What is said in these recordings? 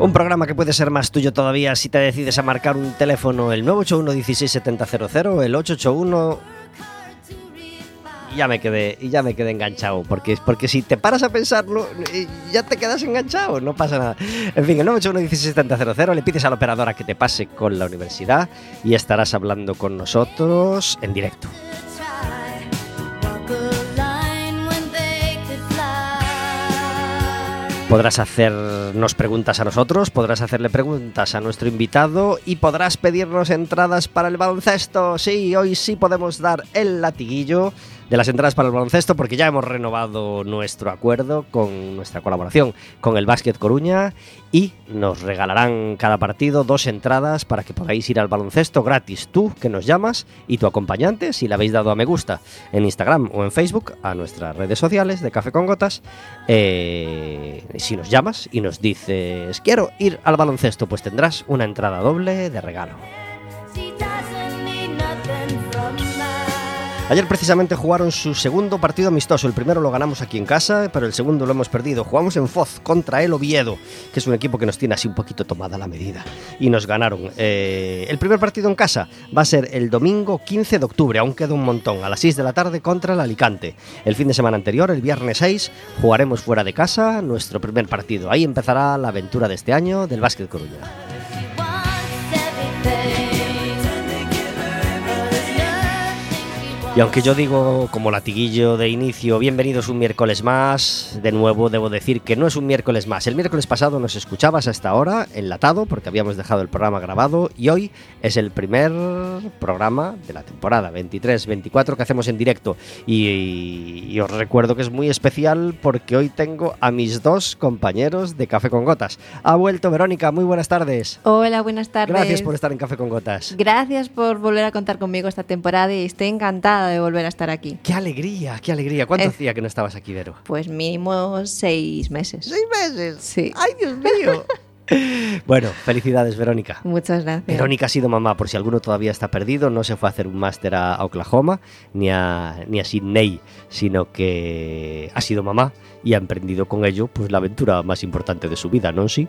Un programa que puede ser más tuyo todavía si te decides a marcar un teléfono el 981 16700 el 881 y ya me quedé ya me quedé enganchado porque porque si te paras a pensarlo eh, ya te quedas enganchado no pasa nada. En fin el 981 16700 le pides a la operadora que te pase con la universidad y estarás hablando con nosotros en directo Podrás hacernos preguntas a nosotros, podrás hacerle preguntas a nuestro invitado y podrás pedirnos entradas para el baloncesto. Sí, hoy sí podemos dar el latiguillo de las entradas para el baloncesto porque ya hemos renovado nuestro acuerdo con nuestra colaboración con el Básquet Coruña y nos regalarán cada partido dos entradas para que podáis ir al baloncesto gratis tú que nos llamas y tu acompañante si le habéis dado a me gusta en Instagram o en Facebook a nuestras redes sociales de Café con Gotas eh, si nos llamas y nos dices quiero ir al baloncesto pues tendrás una entrada doble de regalo. Ayer precisamente jugaron su segundo partido amistoso. El primero lo ganamos aquí en casa, pero el segundo lo hemos perdido. Jugamos en Foz contra el Oviedo, que es un equipo que nos tiene así un poquito tomada la medida. Y nos ganaron. Eh, el primer partido en casa va a ser el domingo 15 de octubre, aún queda un montón, a las 6 de la tarde contra el Alicante. El fin de semana anterior, el viernes 6, jugaremos fuera de casa nuestro primer partido. Ahí empezará la aventura de este año del Básquet Coruña. Y aunque yo digo como latiguillo de inicio, bienvenidos un miércoles más, de nuevo debo decir que no es un miércoles más. El miércoles pasado nos escuchabas hasta ahora, enlatado, porque habíamos dejado el programa grabado, y hoy es el primer programa de la temporada 23-24 que hacemos en directo. Y, y, os recuerdo que es muy especial porque hoy tengo a mis dos compañeros de Café con Gotas. Ha vuelto Verónica, muy buenas tardes. Hola, buenas tardes. Gracias por estar en Café con Gotas. Gracias por volver a contar conmigo esta temporada y estoy encantada de volver a estar aquí. ¡Qué alegría, qué alegría! ¿Cuánto hacía que no estabas aquí, Vero? Pues mínimo seis meses. ¿Seis meses? Sí. ¡Ay, Dios mío! Bueno, felicidades, Verónica. Muchas gracias. Verónica ha sido mamá, por si alguno todavía está perdido, no se fue a hacer un máster a Oklahoma ni a, ni a Sydney, sino que ha sido mamá y ha emprendido con ello pues la aventura más importante de su vida, ¿no? Sí.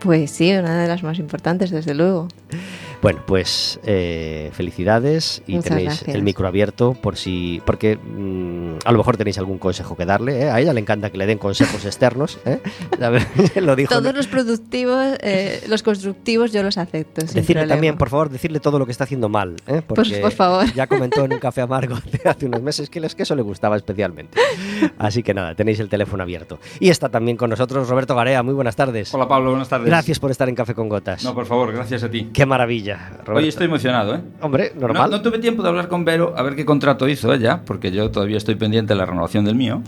Pues sí, una de las más importantes, desde luego. Bueno, pues eh, felicidades y Muchas tenéis gracias. el micro abierto por si. Porque mm, a lo mejor tenéis algún consejo que darle. ¿eh? A ella le encanta que le den consejos externos. ¿eh? Lo dijo. Todos los productivos, eh, los constructivos, yo los acepto. Decirle también, por favor, decirle todo lo que está haciendo mal. ¿eh? Porque por favor. Ya comentó en un café amargo hace unos meses que, les- que eso le gustaba especialmente. Así que nada, tenéis el teléfono abierto. Y está también con nosotros Roberto Garea. Muy buenas tardes. Hola Pablo, buenas tardes. Gracias por estar en Café con Gotas. No, por favor, gracias a ti. Qué maravilla. Roberto. Hoy estoy emocionado, ¿eh? Hombre, No, normal. no tuve tiempo de hablar con Vero a ver qué contrato hizo ella, porque yo todavía estoy pendiente de la renovación del mío.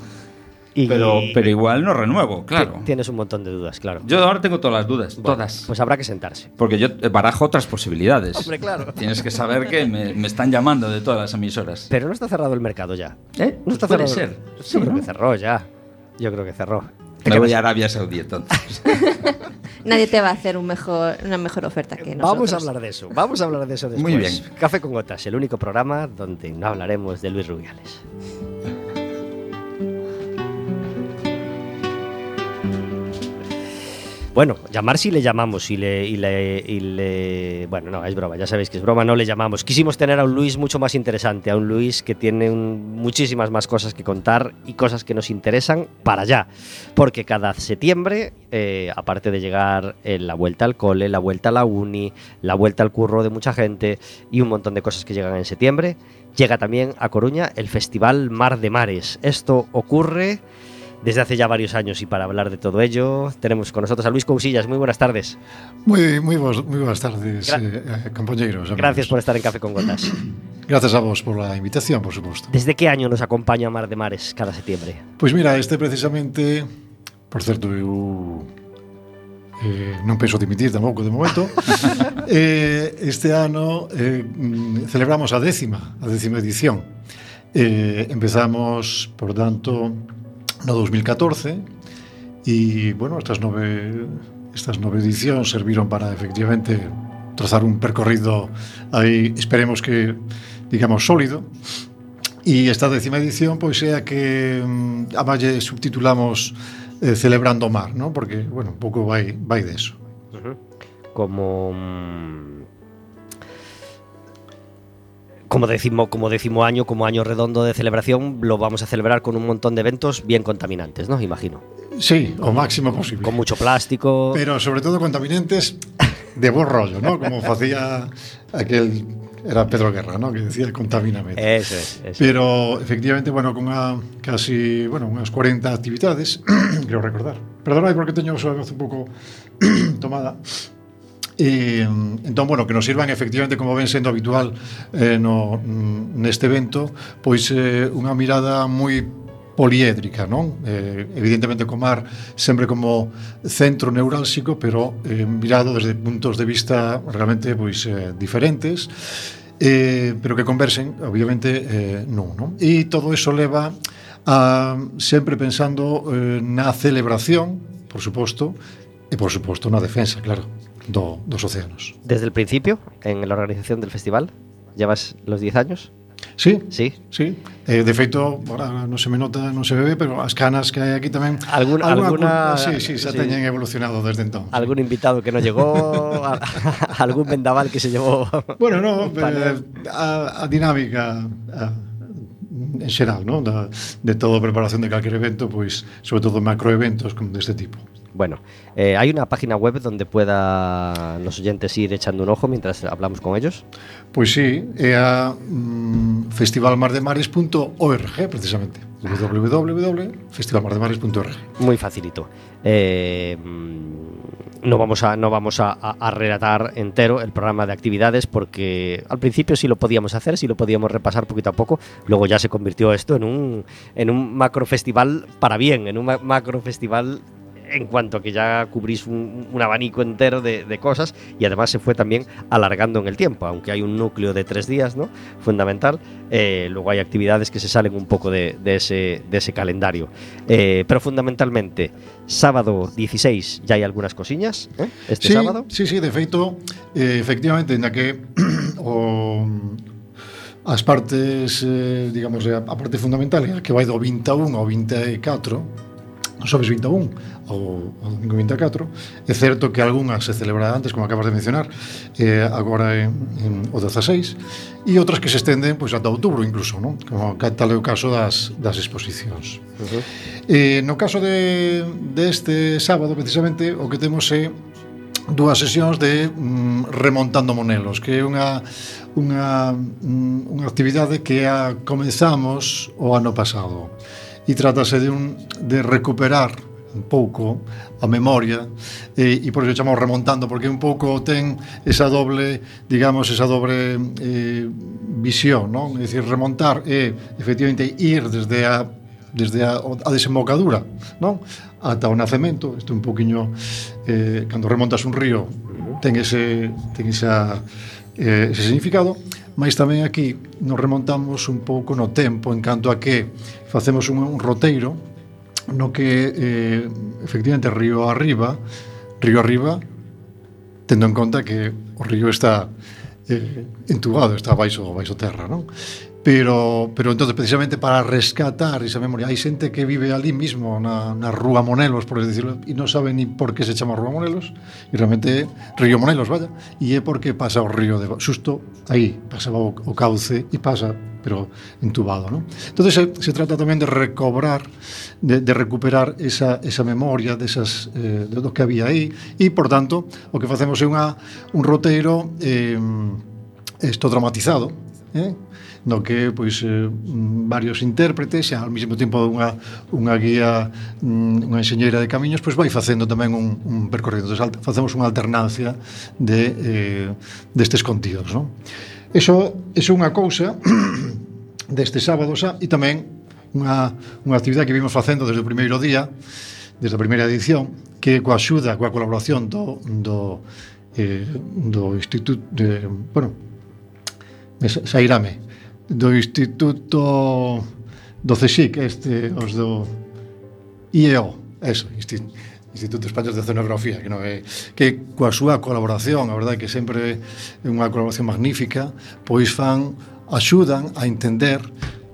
Y- Pero, pero igual no renuevo, claro. Ti- Tienes un montón de dudas, claro. Yo ahora tengo todas las dudas, Bueno, todas. Pues habrá que sentarse. Porque yo eh, barajo otras posibilidades. Hombre, claro. Tienes que saber que me, me están llamando de todas las emisoras. Pero no está cerrado el mercado ya. ¿Eh? No está Puede cerrado. ser. Sí, creo ¿no? que cerró ya. Yo creo que cerró. Te Me voy a Arabia Saudí entonces. Nadie te va a hacer un mejor, una mejor oferta que nosotros. Vamos a hablar de eso. Vamos a hablar de eso después. Muy bien. Café con gotas, el único programa donde no hablaremos de Luis Rubiales. Bueno, llamar si le llamamos y le, Bueno, no, es broma, ya sabéis que es broma, no le llamamos. Quisimos tener a un Luis mucho más interesante, a un Luis que tiene muchísimas más cosas que contar y cosas que nos interesan para allá. Porque cada septiembre, eh, aparte de llegar eh, la vuelta al cole, la vuelta a la uni, la vuelta al curro de mucha gente y un montón de cosas que llegan en septiembre, llega también a Coruña el Festival Mar de Mares. Esto ocurre desde hace ya varios años. Y para hablar de todo ello, tenemos con nosotros a Luis Cousillas. Muy buenas tardes. Muy, muy, vos, muy buenas tardes, Gra eh, eh, compañeros. Amigos. Gracias por estar en Café con Gotas. Gracias a vos por la invitación, por supuesto. ¿Desde qué año nos acompaña Mar de Mares cada septiembre? Pues mira, este precisamente, por certo, eu eh, non penso dimitir tampouco de momento. eh, este ano eh, mm, celebramos a décima, a décima edición. Eh, empezamos, por tanto, no 2014 e, bueno, estas nove estas nove edicións serviron para efectivamente trazar un percorrido aí esperemos que digamos sólido e esta décima edición pois é a que mm, a Valle subtitulamos eh, Celebrando o Mar, ¿no? porque, bueno, un pouco vai, vai de eso. Uh -huh. Como mm, como décimo, como décimo año, como año redondo de celebración, lo vamos a celebrar con un montón de eventos bien contaminantes, ¿no? Imagino. Sí, o máximo posible. Con mucho plástico. Pero sobre todo contaminantes de buen rollo, ¿no? Como hacía aquel era Pedro Guerra, ¿no? Que decía contamíname. Eso es, eso. Pero efectivamente, bueno, con casi, bueno, unas 40 actividades, creo recordar. Perdonad porque teño a voz un pouco tomada. E, entón, bueno, que nos sirvan efectivamente como ven sendo habitual eh, no, mm, neste evento pois eh, unha mirada moi poliédrica, non? Eh, evidentemente co mar sempre como centro neurálxico, pero eh, mirado desde puntos de vista realmente pois eh, diferentes eh, pero que conversen, obviamente, eh, non, non? E todo eso leva a sempre pensando eh, na celebración, por suposto, e por suposto na defensa, claro do, dos océanos. Desde el principio, en la organización del festival, llevas los 10 años? Sí, sí, sí. Eh, de feito, ahora non se me nota, non se bebe, pero as canas que hai aquí tamén Algún, alguna, alguna sí, sí, xa sí. teñen evolucionado desde entón. Algún invitado que non llegou, a, algún vendaval que se llevou. Bueno, no, eh, a, a dinámica a, en xeral, ¿no? da, de toda a preparación de calquer evento, pois, sobre todo macroeventos como deste tipo. Bueno, eh, ¿hay una página web donde pueda los oyentes ir echando un ojo mientras hablamos con ellos? Pues sí, é a mm, festivalmardemares.org precisamente. www.festivalmardemares.org Muy facilito. Eh, no vamos a no vamos a, a, relatar entero el programa de actividades porque al principio sí lo podíamos hacer, sí lo podíamos repasar poquito a poco, luego ya se convirtió esto en un en un macro festival para bien, en un macro festival en cuanto a que ya cubrís un, un abanico entero de, de, cosas y además se fue también alargando en el tiempo, aunque hay un núcleo de tres días, ¿no? Fundamental. Eh, luego hay actividades que se salen un poco de, de ese, de ese calendario. Eh, pero fundamentalmente, sábado 16 ya hay algunas cosillas, ¿eh? Este sí, sábado. Sí, sí, de feito, eh, efectivamente, en la que o, as partes, eh, digamos, a parte fundamental, que vai do 21 ao 24, no xoves 21 ou, o 24 é certo que algunhas se celebrarán antes como acabas de mencionar eh, agora en, en o 16 e outras que se estenden pois ata outubro incluso non? como tal é o caso das, das exposicións uh -huh. eh, no caso de, deste este sábado precisamente o que temos é dúas sesións de mm, remontando monelos que é unha unha, mm, unha actividade que a comenzamos o ano pasado e trátase de, un, de recuperar un pouco a memoria e, e por iso chamamos remontando porque un pouco ten esa doble digamos, esa doble eh, visión, non? É dicir, remontar é efectivamente ir desde a desde a, a desembocadura, non? Ata o nacemento, isto un poquiño eh, cando remontas un río ten ese ten esa eh, ese significado, mas tamén aquí nos remontamos un pouco no tempo en canto a que facemos un, un roteiro no que eh, efectivamente río arriba río arriba tendo en conta que o río está eh, entubado, está baixo baixo terra, non? Pero, pero entonces precisamente para rescatar esa memoria hai xente que vive ali mismo na, na Rúa Monelos, por decirlo e non sabe ni por que se chama Rúa Monelos e realmente Río Monelos, vaya e é porque pasa o río de Susto aí, pasaba o, o cauce e pasa pero entubado, ¿no? Entonces se, se trata tamén de recobrar de, de recuperar esa, esa memoria de esas, eh, de lo que había aí e, por tanto, o que facemos é unha, un roteiro eh, esto dramatizado eh? no que pois eh, varios intérpretes e ao mesmo tempo unha unha guía mm, unha enxeñeira de camiños pois vai facendo tamén un, un percorrido entón, facemos unha alternancia de eh, destes contidos non? Eso, eso é unha cousa deste sábado xa e tamén unha, unha actividade que vimos facendo desde o primeiro día desde a primeira edición que coa axuda, coa colaboración do, do, eh, do Instituto de, bueno, sairame do Instituto do CSIC, este, os do IEO, eso, Instituto Instituto Español de Oceanografía, que non é eh, que coa súa colaboración, a verdade que sempre é unha colaboración magnífica, pois fan axudan a entender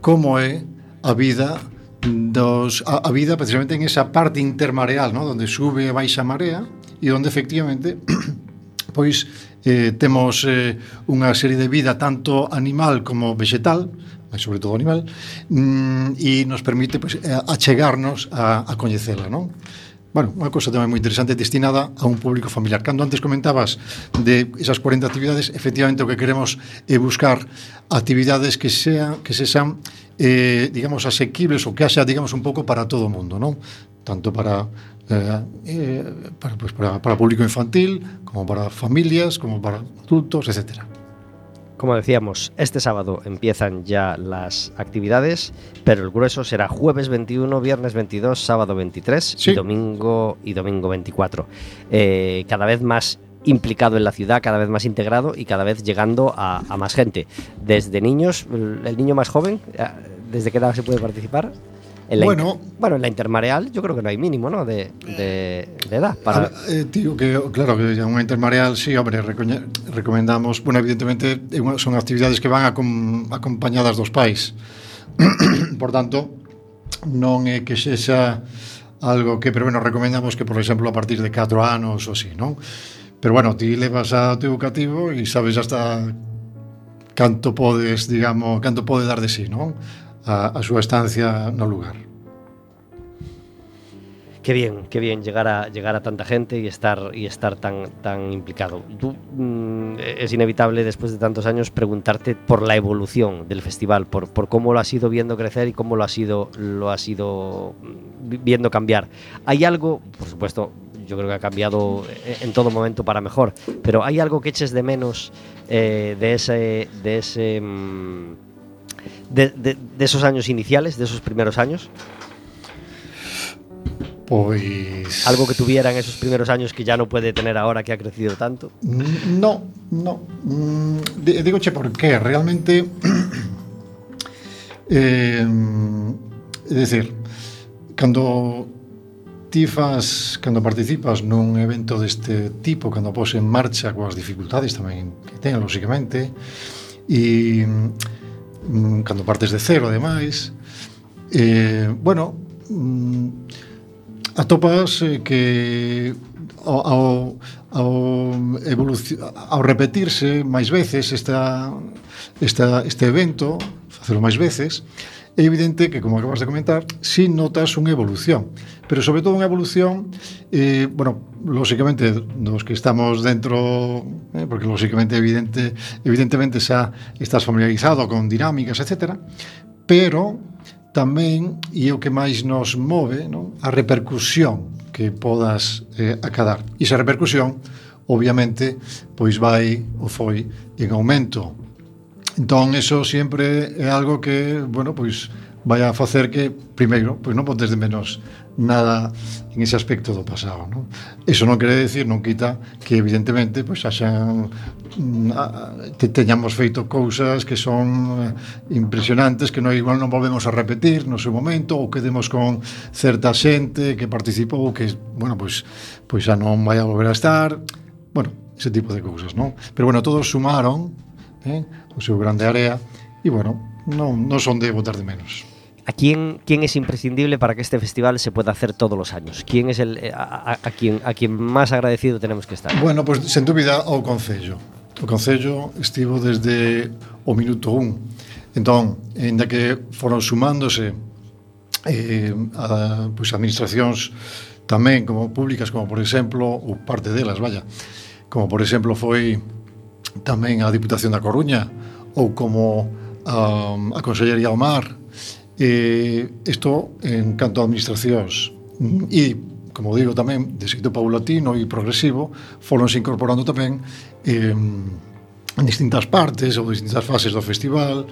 como é a vida dos a, a vida precisamente en esa parte intermareal, ¿no? donde sube e baixa marea e onde efectivamente pois eh, temos eh, unha serie de vida tanto animal como vegetal, mas sobre todo animal, mm, e nos permite pues, eh, achegarnos a, a coñecela, non? Bueno, unha cosa tamén moi interesante destinada a un público familiar. Cando antes comentabas de esas 40 actividades, efectivamente o que queremos é buscar actividades que sean que se sean eh, digamos asequibles ou que haxa digamos un pouco para todo o mundo, non? Tanto para eh, eh, para, pues, para, para público infantil, como para familias, como para adultos, etcétera. Como decíamos, este sábado empiezan ya las actividades, pero el grueso será jueves 21, viernes 22, sábado 23 sí. y domingo y domingo 24. Eh, cada vez más implicado en la ciudad, cada vez más integrado y cada vez llegando a, a más gente. Desde niños, el niño más joven, ¿desde qué edad se puede participar? En la bueno, inter, bueno, en la intermareal yo creo que no hay mínimo, ¿no? De, de, de edad. Para... Ah, eh, digo que, claro, que en una intermareal sí, hombre, recomendamos, bueno, evidentemente eh, son actividades que van acom, acompañadas dos pais. por tanto, non é que sexa algo que, pero bueno, recomendamos que, por exemplo, a partir de 4 anos ou así, non? Pero bueno, ti levas a teu educativo e sabes hasta canto podes, digamos, canto pode dar de sí, non? A, a súa estancia no lugar. Qué bien, qué bien llegar a llegar a tanta gente y estar y estar tan tan implicado. Tú, mm, es inevitable después de tantos años preguntarte por la evolución del festival, por, por cómo lo has ido viendo crecer y cómo lo has ido lo has ido viendo cambiar. Hay algo, por supuesto, yo creo que ha cambiado en todo momento para mejor, pero hay algo que eches de menos eh, de ese de ese mmm, de, de, de esos años iniciales, de esos primeros años? Pois algo que tuvieran esos primeros años que ya no puede tener ahora que ha crecido tanto. No, no. Mm, digo, che, por qué, realmente eh é dicir, cando ti fas, cando participas nun evento deste tipo, cando pos en marcha coas dificultades tamén que ten, lóxicamente, e mm, cando partes de cero ademais eh, bueno mm, atopas eh, que ao, ao, ao repetirse máis veces esta, esta, este evento facelo máis veces, é evidente que, como acabas de comentar, si notas unha evolución, pero sobre todo unha evolución, eh, bueno, lóxicamente, dos que estamos dentro, eh, porque lóxicamente, evidente, evidentemente xa estás familiarizado con dinámicas, etc., pero tamén, e é o que máis nos move, non? a repercusión que podas eh, acadar. E esa repercusión, obviamente, pois vai ou foi en aumento Entón, eso sempre é algo que, bueno, pois vai a facer que, primeiro, pois non botes de menos nada en ese aspecto do pasado, non? Eso non quere decir, non quita que evidentemente pois haxan mm, te teñamos feito cousas que son impresionantes que non igual non volvemos a repetir no seu momento ou que demos con certa xente que participou que, bueno, pois pois xa non vai a volver a estar, bueno, ese tipo de cousas, non? Pero bueno, todos sumaron eh? o seu grande área e bueno, non, non son de botar de menos. ¿A quién, quién es imprescindible para que este festival se pueda hacer todos los años? ¿Quién es el, a, a, a quien, a quien más agradecido tenemos que estar? Bueno, pues, sen dúbida ao Concello. O Concello estivo desde o minuto 1. Entón, ainda que foron sumándose eh, a, pues, administracións tamén como públicas, como por exemplo, ou parte delas, vaya, como por exemplo foi tamén a Diputación da Coruña ou como um, a Consellería do Mar. Isto en canto a administracións e como digo tamén, de xeito paulatino e progresivo, foronse incorporando tamén eh, en distintas partes ou distintas fases do festival,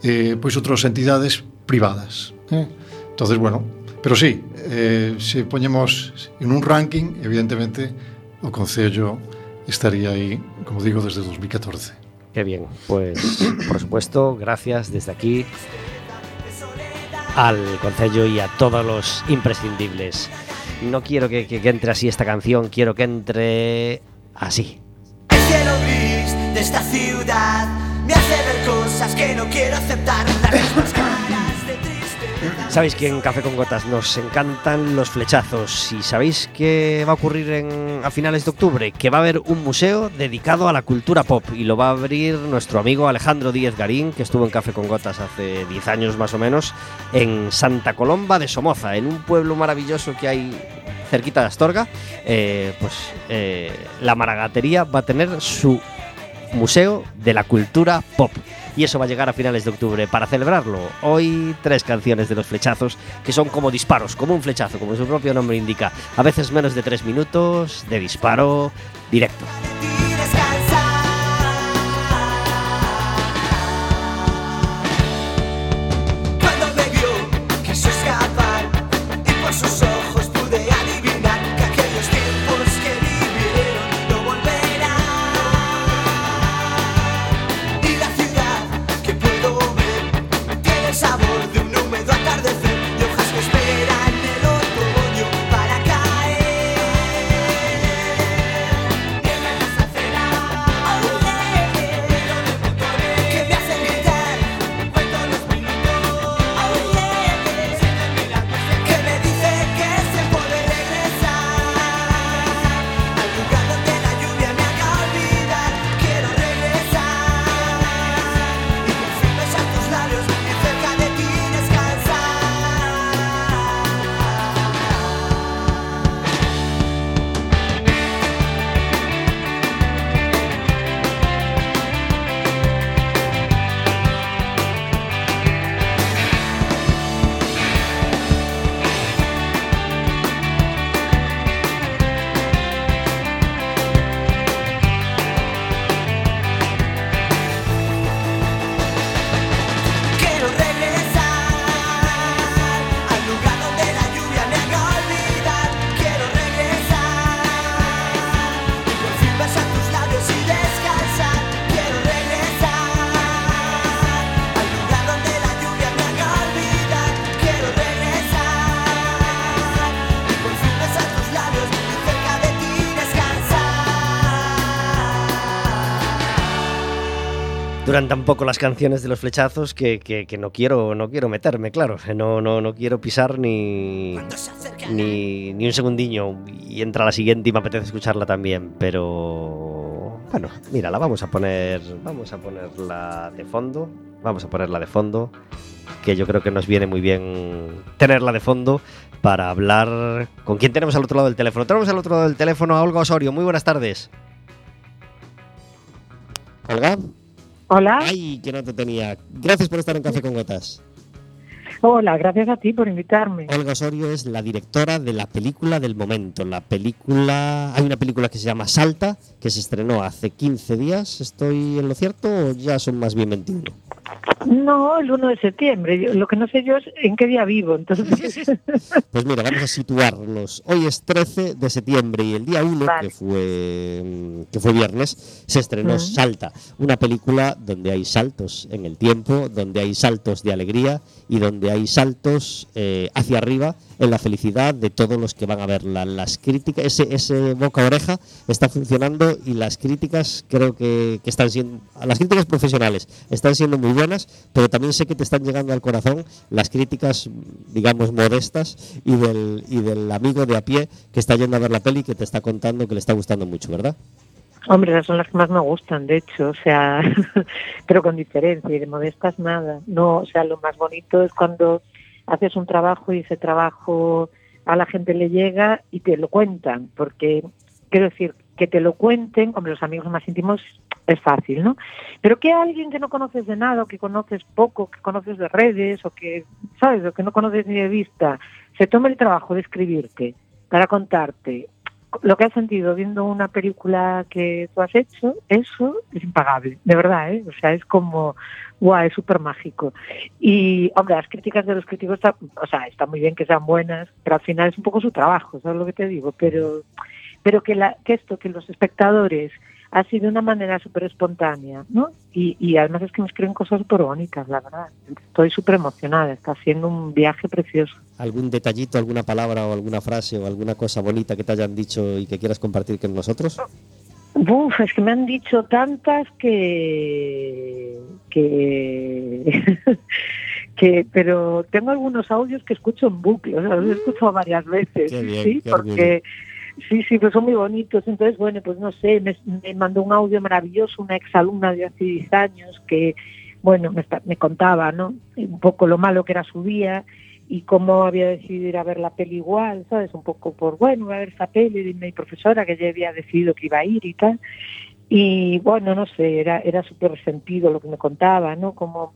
eh, pois outras entidades privadas. Eh? Entonces, bueno, pero sí, eh, se poñemos en un ranking, evidentemente, o Concello estaría aí, como digo, desde 2014. Qué bien, pues por supuesto, gracias desde aquí al Concello y a todos los imprescindibles. No quiero que, que- que entre así esta canción, quiero que entre así. El cielo gris de esta ciudad me hace ver cosas que no quiero aceptar. Sabéis que en Café con Gotas nos encantan los flechazos y sabéis que va a ocurrir en, a finales de octubre, que va a haber un museo dedicado a la cultura pop y lo va a abrir nuestro amigo Alejandro Díez Garín, que estuvo en Café con Gotas hace 10 años más o menos, en Santa Colomba de Somoza, en un pueblo maravilloso que hay cerquita de Astorga. Eh, pues eh, la Maragatería va a tener su Museo de la Cultura Pop. Y eso va a llegar a finales de octubre. Para celebrarlo, hoy tres canciones de los flechazos que son como disparos, como un flechazo, como su propio nombre indica. A veces menos de tres minutos de disparo directo. Duran tan poco las canciones de los flechazos que, que- que no quiero no quiero meterme, claro. No, no, no quiero pisar ni, Cuando se acerca ni, ni un segundiño y entra la siguiente y me apetece escucharla también, pero bueno, mira, la vamos a poner, vamos a ponerla de fondo, vamos a ponerla de fondo, que yo creo que nos viene muy bien tenerla de fondo para hablar con quién tenemos al otro lado del teléfono. Tenemos al otro lado del teléfono a Olga Osorio. Muy buenas tardes. Olga. Hola, Ay, que no te tenía. Gracias por estar en Café con Gotas. hola, gracias a ti por invitarme. Olga Osorio es la directora de la película del momento. La película. Hay una película que se llama Salta, que se estrenó hace 15 días. ¿Estoy en lo cierto o ya son más bien 21? No, el 1 de septiembre. Yo- lo que no sé yo es en qué día vivo, entonces. Pues mira, vamos a situarnos. Hoy es 13 de septiembre y el día 1, Vale. que, fue, que fue viernes, se estrenó. Salta, una película donde hay saltos en el tiempo, donde hay saltos de alegría y donde hay saltos eh, hacia arriba en la felicidad de todos los que van a verla. Las críticas, ese, ese boca oreja está funcionando y las críticas creo que, que están siendo, las críticas profesionales están siendo muy buenas, pero también sé que te están llegando al corazón las críticas, digamos, modestas y del, y del amigo de a pie que está yendo a ver la peli y que te está contando que le está gustando mucho, ¿verdad? Hombre, esas son las que más me gustan, de hecho, o sea, pero con diferencia y de modestas nada. No, o sea, lo más bonito es cuando haces un trabajo y ese trabajo a la gente le llega y te lo cuentan, porque quiero decir que te lo cuenten, hombre, los amigos más íntimos es fácil, ¿no? Pero que alguien que no conoces de nada, o que conoces poco, que conoces de redes, o que, ¿sabes?, o que no conoces ni de vista, se tome el trabajo de escribirte para contarte lo que has sentido viendo una película que tú has hecho, eso es impagable, de verdad, ¿eh? O sea, es como, guau, es súper mágico. Y, hombre, las críticas de los críticos, o sea, está muy bien que sean buenas, pero al final es un poco su trabajo, ¿sabes lo que te digo? Pero, pero que, la, que esto, que los espectadores ha sido de una manera súper espontánea, ¿no? Y, y además es que me escriben cosas súper bonitas, la verdad. Estoy súper emocionada, está siendo un viaje precioso. ¿Algún detallito, alguna palabra o alguna frase o alguna cosa bonita que te hayan dicho y que quieras compartir con nosotros? Uf, es que me han dicho tantas que que que pero tengo algunos audios que escucho en bucle, o sea, los he escuchado varias veces, bien, sí, porque sí, sí, pues son muy bonitos. Entonces, bueno, pues no sé, me, mandó un audio maravilloso una exalumna de hace 10 años que, bueno, me, contaba, ¿no? Un poco lo malo que era su día y cómo había decidido ir a ver la peli igual, ¿sabes? Un poco por, bueno, voy a ver esa peli de mi profesora que ya había decidido que iba a ir y tal. Y bueno, no sé, era, era súper sentido lo que me contaba, ¿no? Como,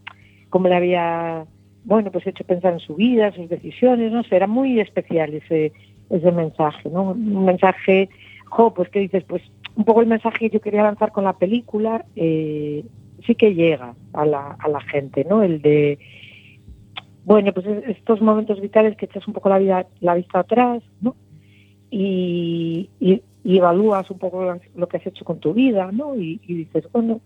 como le había, bueno, pues hecho pensar en su vida, sus decisiones, no sé, era muy especial ese, ese mensaje, ¿no? Un mensaje, jo, pues que dices, pues un poco el mensaje que yo quería lanzar con la película, eh, sí que llega a la, a la gente, ¿no? El de, bueno, pues es- estos momentos vitales que echas un poco la vida, la vista atrás, ¿no? Y, y- y evalúas un poco lo- que has hecho con tu vida, ¿no? Y, y dices, bueno,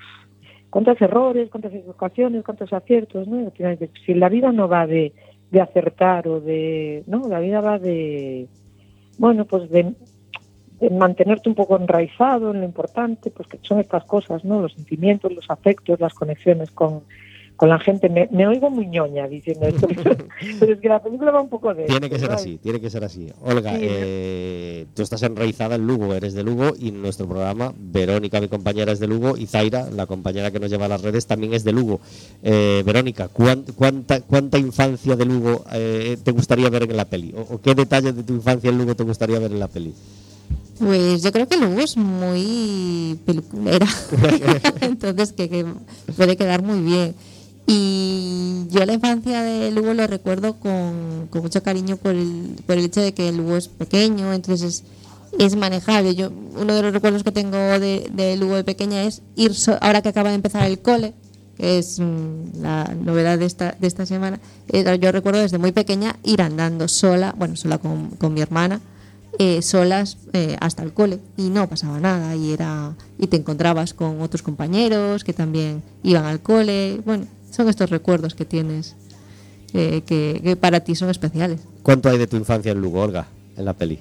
cuántos errores, cuántas equivocaciones, cuántos aciertos, ¿no? Y al final si la vida no va de, de acertar o de, ¿no? La vida va de, bueno, pues de, mantenerte un poco enraizado en lo importante, pues que son estas cosas, ¿no? Los sentimientos, los afectos, las conexiones con, con la gente. Me, me oigo muy ñoña diciendo esto, pero es que la película va un poco de Tiene que ser así, tiene que ser así. Olga, Sí, eh, tú estás enraizada en Lugo, eres de Lugo y en nuestro programa Verónica, mi compañera, es de Lugo y Zaira, la compañera que nos lleva a las redes, también es de Lugo. Eh, Verónica, ¿cuán- cuánta, ¿cuánta infancia de Lugo eh, te gustaría ver en la peli? ¿O, o qué detalles de tu infancia en Lugo te gustaría ver en la peli? Pues yo creo que Lugo es muy peliculera. Entonces que, que puede quedar muy bien. Y yo la infancia de Lugo lo recuerdo con, con mucho cariño por el, por el hecho de que Lugo es pequeño, entonces es, manejable. Yo Uno de los recuerdos que tengo de, de Lugo de pequeña es ir, so- ahora que acaba de empezar el cole, que es mm, la novedad de esta, de esta semana, eh, yo recuerdo desde muy pequeña ir andando sola, bueno, sola con, con mi hermana, eh, solas eh, hasta el cole y no pasaba nada y era y te encontrabas con otros compañeros que también iban al cole bueno son estos recuerdos que tienes eh, que, que para ti son especiales ¿Cuánto hay de tu infancia en Lugo, Olga, en la peli?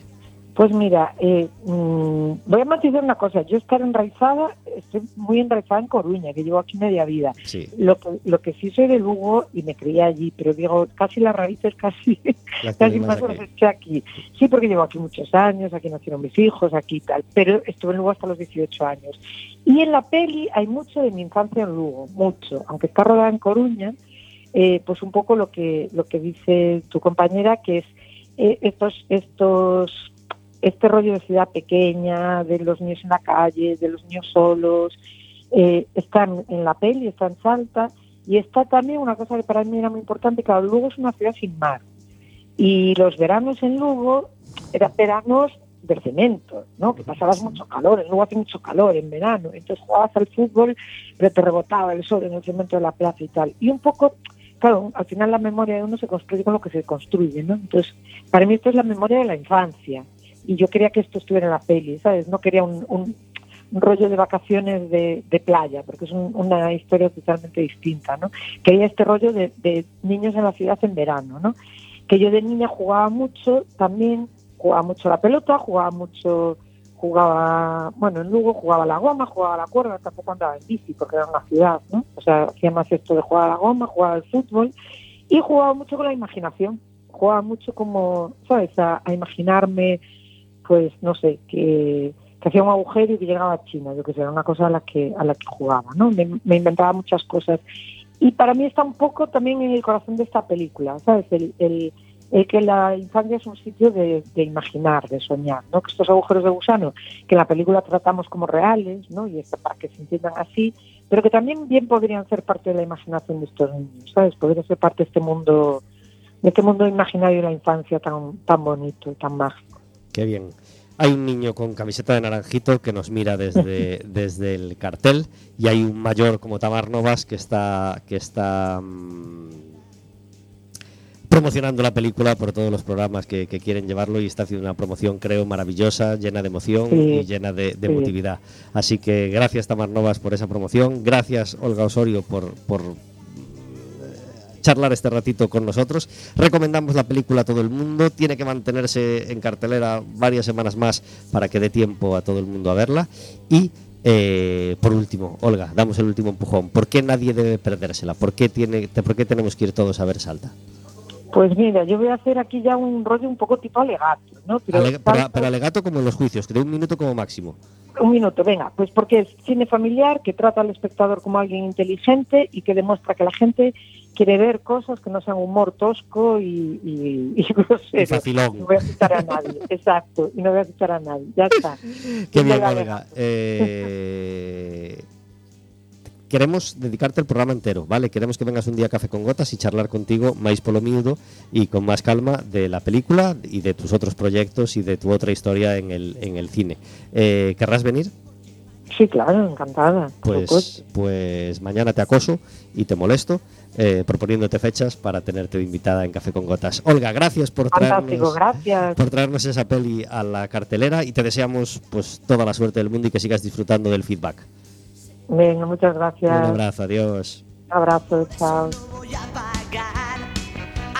Pues mira, eh, mm, voy a matizar una cosa. Yo estar enraizada, estoy muy enraizada en Coruña, que llevo aquí media vida. Sí, Lo que, lo que sí soy de Lugo y me crié allí, pero digo, casi las raíces, casi, casi más más las aquí. Sí, porque llevo aquí muchos años, aquí nacieron mis hijos, aquí y tal, pero estuve en Lugo hasta los 18 años. Y en la peli hay mucho de mi infancia en Lugo, mucho. Aunque está rodada en Coruña, eh, pues un poco lo que, lo que dice tu compañera, que es eh, estos, estos, este rollo de ciudad pequeña, de los niños en la calle, de los niños solos, eh, están en la peli, está en Salta, y está también una cosa que para mí era muy importante, que Lugo es una ciudad sin mar. Y los veranos en Lugo eran veranos de cemento, ¿no? Que pasabas mucho calor, en Lugo hace mucho calor en verano, entonces jugabas al fútbol, pero te rebotaba el sol en el cemento de la plaza y tal. Y un poco, claro, al final la memoria de uno se construye con lo que se construye, ¿no? Entonces, para mí esto es la memoria de la infancia. Y yo quería que esto estuviera en la peli, ¿sabes? No quería un, un- un rollo de vacaciones de, playa, porque es un- una historia totalmente distinta, ¿no? Quería este rollo de, niños en la ciudad en verano, ¿no? Que yo de niña jugaba mucho, también jugaba mucho la pelota, jugaba mucho, jugaba, bueno, en Lugo jugaba la goma, jugaba la cuerda, tampoco andaba en bici, porque era una ciudad, ¿no? O sea, hacía más esto de jugar a la goma, jugaba al fútbol, y jugaba mucho con la imaginación, jugaba mucho como, ¿sabes?, a imaginarme, pues, no sé, que, que hacía un agujero y que llegaba a China, yo que sé, era una cosa a la que, a la que jugaba, ¿no? Me, me inventaba muchas cosas. Y para mí está un poco también en el corazón de esta película, ¿sabes? El, el, eh, que la infancia es un sitio de, de imaginar, de soñar, ¿no? Que estos agujeros de gusano, que en la película tratamos como reales, ¿no? Y esto para que se entiendan así, pero que también bien podrían ser parte de la imaginación de estos niños, ¿sabes? Podría ser parte de este mundo, de este mundo imaginario de la infancia tan, tan bonito, tan mágico. Qué bien. Hay un niño con camiseta de naranjito que nos mira desde, desde el cartel y hay un mayor como Tamar Novas que está, que está mm, promocionando la película por todos los programas que, que quieren llevarlo y está haciendo una promoción, creo, maravillosa, llena de emoción Sí, y llena de, de sí. emotividad. Así que gracias Tamar Novas por esa promoción, gracias Olga Osorio por, por charlar este ratito con nosotros. Recomendamos la película a todo el mundo. Tiene que mantenerse en cartelera varias semanas más para que dé tiempo a todo el mundo a verla. Y eh, por último, Olga, damos el último empujón. ¿Por qué nadie debe perdérsela? ¿Por qué, tiene, ¿Por qué tenemos que ir todos a ver Salta? Pues mira, yo voy a hacer aquí ya un rollo un poco tipo alegato, ¿no? Pero, Salta- pero alegato como en los juicios, que de un minuto como máximo. Un minuto, venga, pues porque es cine familiar que trata al espectador como alguien inteligente y que demuestra que la gente quiere ver cosas que no sean humor tosco y, y, y grosero. Y facilón. No voy a citar a nadie, exacto, y no voy a citar a nadie, ya está. Qué Fin bien, Olga. Eh, queremos dedicarte el programa entero, ¿vale? Queremos que vengas un día a Café con Gotas y charlar contigo máis polo miúdo y con más calma de la película y de tus otros proyectos y de tu otra historia en el, en el cine. Eh, ¿Querrás venir? Sí, claro, encantada. Pues, pues mañana te acoso y te molesto eh, proponiéndote fechas para tenerte invitada en Café con Gotas. Olga, gracias por traernos, gracias. por traernos esa peli a la cartelera y te deseamos pues toda la suerte del mundo y que sigas disfrutando del feedback. Venga, muchas gracias. Un abrazo, adiós. Un abrazo, chao.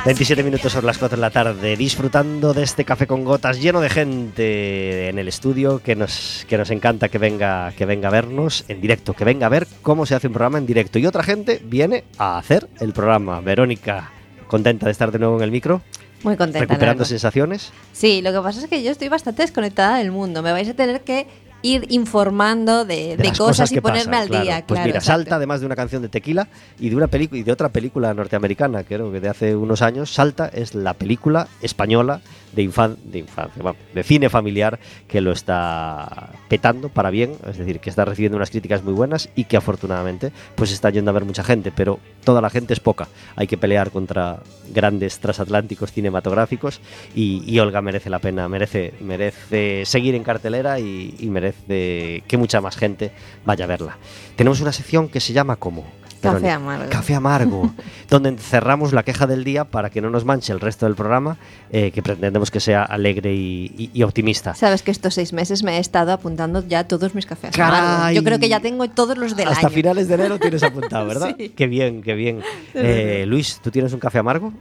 27 minutos sobre las 4 de la tarde, disfrutando de este café con gotas lleno de gente en el estudio que nos, que nos encanta que venga, que venga a vernos en directo, que venga a ver cómo se hace un programa en directo. Y otra gente viene a hacer el programa. Verónica, contenta de estar de nuevo en el micro, Muy contenta. recuperando sensaciones. Sí, lo que pasa es que yo estoy bastante desconectada del mundo. Me vais a tener que ir informando de, cosas, y ponerme pasan, al claro. día. Pues claro, mira, exacto. salta además de una canción de Tequila y de una película y de otra película norteamericana, creo que de hace unos años. Salta es la película española de, infan de infancia, vamos, de cine familiar que lo está petando para bien, es decir, que está recibiendo unas críticas muy buenas y que afortunadamente pues está yendo a ver mucha gente, pero toda la gente es poca. Hay que pelear contra grandes transatlánticos cinematográficos y, Olga merece la pena, merece, merece seguir en cartelera y, y merece que mucha más gente vaya a verla. Tenemos una sección que se llama ¿cómo? Café amargo. Café amargo, donde encerramos la queja del día para que no nos manche el resto del programa, eh, que pretendemos que sea alegre y, y- y optimista. Sabes que estos seis meses me he estado apuntando ya todos mis cafés. Caray. amargos. Yo creo que ya tengo todos los del Hasta año. finales de enero tienes apuntado, ¿verdad? Sí. Qué bien, qué bien. Eh, Luis, ¿tú tienes un café amargo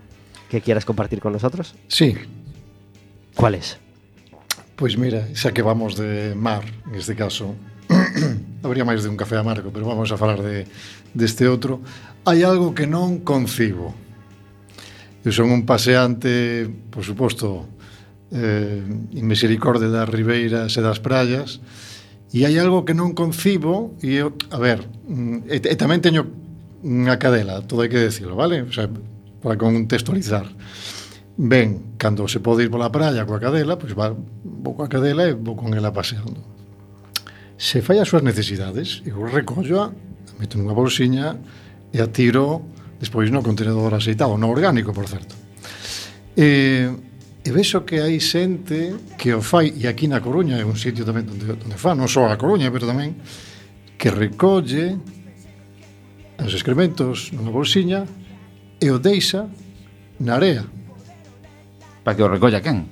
que quieras compartir con nosotros? Sí, ¿Cuál es? pois mira, xa que vamos de mar, en este caso, habría máis de un café amargo, pero vamos a falar de, deste outro, hai algo que non concibo. Eu son un paseante, por suposto, eh, inmisericorde das ribeiras e das praias, e hai algo que non concibo, e eu, a ver, mm, e, e tamén teño unha cadela, todo hai que decirlo, vale? O sea, para contextualizar. Ben, cando se pode ir pola praia coa cadela, pois va, vou coa cadela e vou con ela paseando se fai as súas necesidades, eu recollo meto nunha bolsiña e a tiro despois no contenedor aceitado, no orgánico, por certo. E, e vexo que hai xente que o fai, e aquí na Coruña é un sitio tamén onde, onde fa, non só a Coruña, pero tamén, que recolle os excrementos nunha bolsiña e o deixa na area. Para que o recolla quen?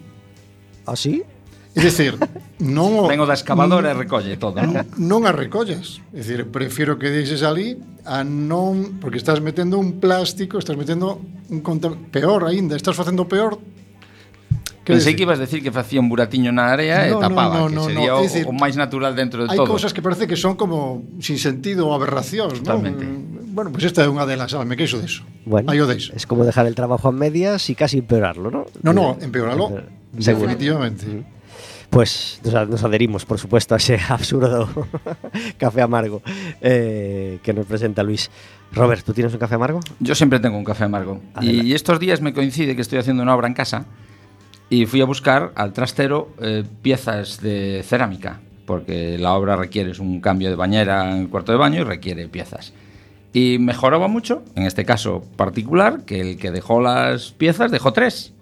Así? ¿Ah, É dicir, non o, Vengo da excavadora e recolle todo, non? Non a recollas. É dicir, prefiro que deixes ali a non... Porque estás metendo un plástico, estás metendo un contamin... Peor aínda, estás facendo peor Pensei que ibas a decir que facía un buratiño na área no, e tapaba, no, no, que no, sería no. o, decir, o máis natural dentro de hai todo. Hai cousas que parece que son como sin sentido aberracións, non? Bueno, pues esta é unha delas, sabe, me queixo deso. Bueno, Aí o deixo. Es como dejar el trabajo a medias y casi empeorarlo, ¿no? No, no, empeorarlo. Seguro. Definitivamente. Pues nos, adherimos, por supuesto, a ese absurdo café amargo eh, que nos presenta Luis. Robert, ¿tú tienes un café amargo? Yo siempre tengo un café amargo. Adelante. Y estos días me coincide que estoy haciendo una obra en casa y fui a buscar al trastero eh, piezas de cerámica, porque la obra requiere un cambio de bañera en el cuarto de baño y requiere piezas. Y mejoraba mucho, en este caso particular, que el que dejó las piezas dejó tres.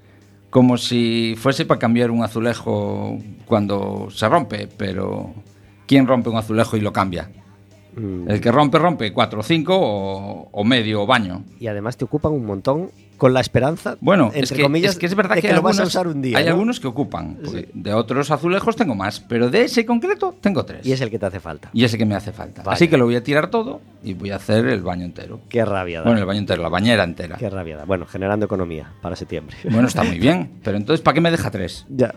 como si fuese para cambiar un azulejo cuando se rompe, pero ¿quién rompe un azulejo y lo cambia? Mm, El que rompe, rompe cuatro o cinco o, o medio baño. Y además te ocupan un montón con la esperanza, Bueno, entre es, que, comillas, es que es verdad de que, que, lo vas a usar un día. Hay ¿no? algunos que ocupan. De otros azulejos tengo más, pero de ese concreto tengo tres. Y es el que te hace falta. Y ese que me hace falta. Vaya. Así que lo voy a tirar todo y voy a hacer el baño entero. Qué rabia da. Bueno, el baño entero, la bañera entera. Qué rabia da. Bueno, generando economía para septiembre. Bueno, está muy bien. Pero entonces, ¿para qué me deja tres? ya.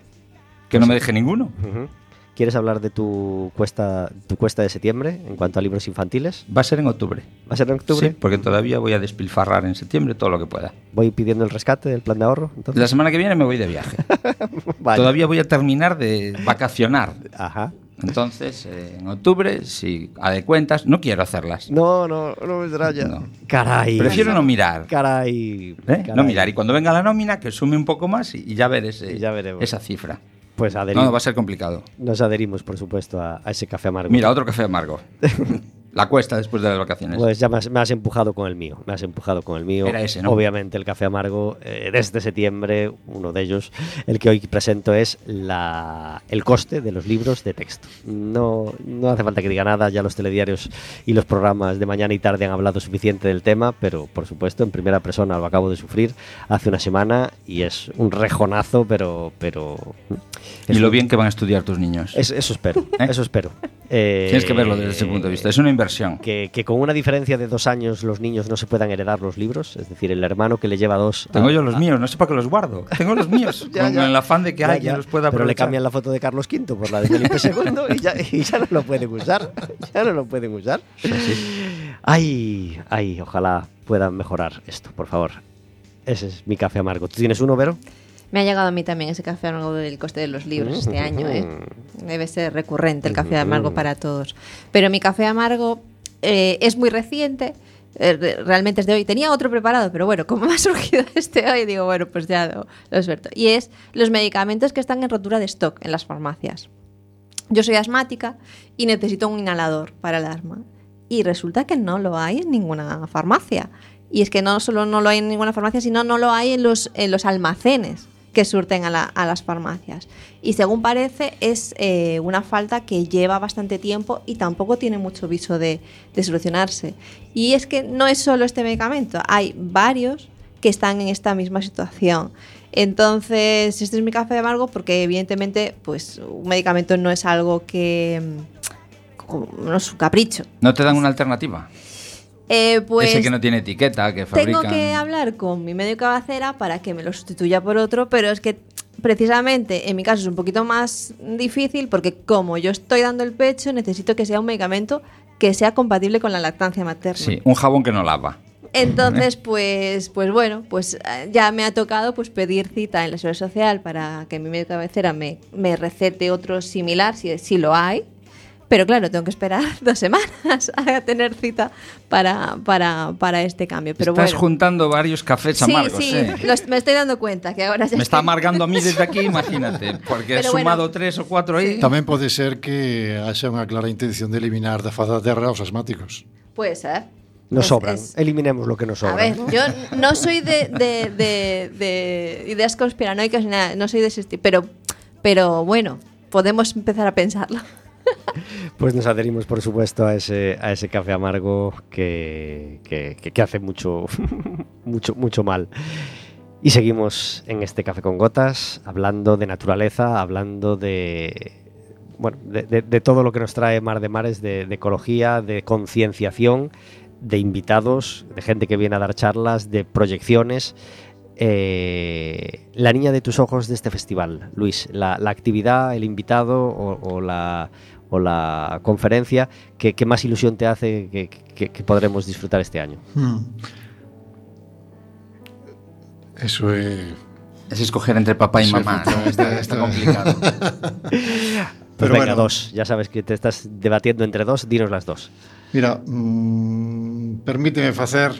Que no me deje ninguno. Ujú. ¿Quieres hablar de tu cuesta, tu cuesta de septiembre en cuanto a libros infantiles? Va a ser en octubre. ¿Va a ser en octubre? Sí, porque todavía voy a despilfarrar en septiembre todo lo que pueda. Voy pidiendo el rescate del plan de ahorro. Entonces. La semana que viene me voy de viaje. Vale. Todavía voy a terminar de vacacionar. Ajá. Entonces, eh, en octubre, si de cuentas, no quiero hacerlas. No, no, no me extraña. No. Caray. Prefiero no mirar. Caray. ¿eh? Caray. No mirar. Y cuando venga la nómina, que sume un poco más y, y ya ver ese- Y ya veremos. esa cifra. Pues No, adherimos. no, va a ser complicado. Nos adherimos, por supuesto, a, a ese café amargo. Mira, otro café amargo. la cuesta después de las vacaciones. Pues ya me has, me has empujado con el mío. Me has empujado con el mío. Era ese, ¿no? Obviamente el café amargo eh, desde septiembre, uno de ellos, el que hoy presento es la, el coste de los libros de texto. No, no hace falta que diga nada, ya los telediarios y los programas de mañana y tarde han hablado suficiente del tema, pero por supuesto en primera persona lo acabo de sufrir hace una semana y es un rejonazo, pero... pero y es lo bien que van a estudiar tus niños. es- eso espero, ¿Eh? eso espero. Eh, Tienes que verlo desde ese punto de vista. Es una inversión. Que, que con una diferencia de dos años los niños no se puedan heredar los libros, es decir, el hermano que le lleva dos... Tengo a- yo los a- míos, no sé para qué los guardo. Tengo los míos, Ya, con ya. el afán de que Ya, alguien los pueda Pero le aprovechar. cambian la foto de Carlos V por la de Felipe II y ya, y ya no lo pueden usar. Ya no lo pueden usar. Ay, ay, ojalá puedan mejorar esto, por favor. Ese es mi café amargo. ¿Tú tienes uno, Vero? Me ha llegado a mí también ese café amargo del coste de los libros este año. ¿eh? Debe ser recurrente el café amargo para todos. Pero mi café amargo eh, es muy reciente. eh, re- realmente es de hoy. Tenía otro preparado, pero bueno, como me ha surgido este hoy, digo, bueno, pues ya lo, lo suelto. Y es los medicamentos que están en rotura de stock en las farmacias. Yo soy asmática y necesito un inhalador para el asma. Y resulta que no lo hay en ninguna farmacia. Y es que no solo no lo hay en ninguna farmacia, sino no lo hay en los, en los almacenes que surten a, la- a las farmacias. Y según parece es eh, una falta que lleva bastante tiempo y tampoco tiene mucho viso de, de solucionarse. Y es que no es solo este medicamento, hay varios que están en esta misma situación. Entonces, este es mi café de amargo porque evidentemente pues un medicamento no es algo que mm, no es un capricho. ¿No te dan una alternativa? Eh, pues Ese que no tiene etiqueta, que tengo fabrican... que hablar con mi médico cabecera para que me lo sustituya por otro, pero es que precisamente en mi caso es un poquito más difícil porque como yo estoy dando el pecho, necesito que sea un medicamento que sea compatible con la lactancia materna. Sí, un jabón que no lava. Entonces, pues, pues bueno, pues eh, ya me ha tocado pues pedir cita en la seguridad social para que mi médico cabecera me, me recete otro similar, si, si lo hay. Pero claro, tengo que esperar dos semanas a tener cita para, para, para este cambio. Pero Estás bueno. juntando varios cafés Sí, amargos, sí, ¿eh? los- me estoy dando cuenta que ahora ya Me está estoy- amargando a mí desde aquí, imagínate. Porque he Pero bueno. sumado tres o cuatro ahí. Tamén pode ser que haxa unha clara intención de eliminar da faz da terra os asmáticos. Puede ser. Nos Es- sobran. es- Eliminemos lo que nos A sobra. ver, yo no soy de, de- de- de ideas conspiranoicas, ni nada, no soy de ese estilo, pero, pero bueno, podemos empezar a pensarlo. Pues nos adherimos, por supuesto, a ese, a ese café amargo que, que- hace mucho, mucho, mucho mal. Y seguimos en este café con gotas, hablando de naturaleza, hablando de, bueno, de, de- todo lo que nos trae Mar de Mares, de, ecología, de concienciación, de invitados, de gente que viene a dar charlas, de proyecciones. Eh, la niña de tus ojos de este festival, Luis, la, actividad, el invitado o la, o la conferencia que, que más ilusión te hace que, que- que podremos disfrutar este año. Hmm. Eso Es escoger entre papá y mamá, ¿no? está, está complicado. Pues Pero venga, bueno. dos. Ya sabes que te estás debatiendo entre dos, dinos las dos. Mira, mm, permíteme facer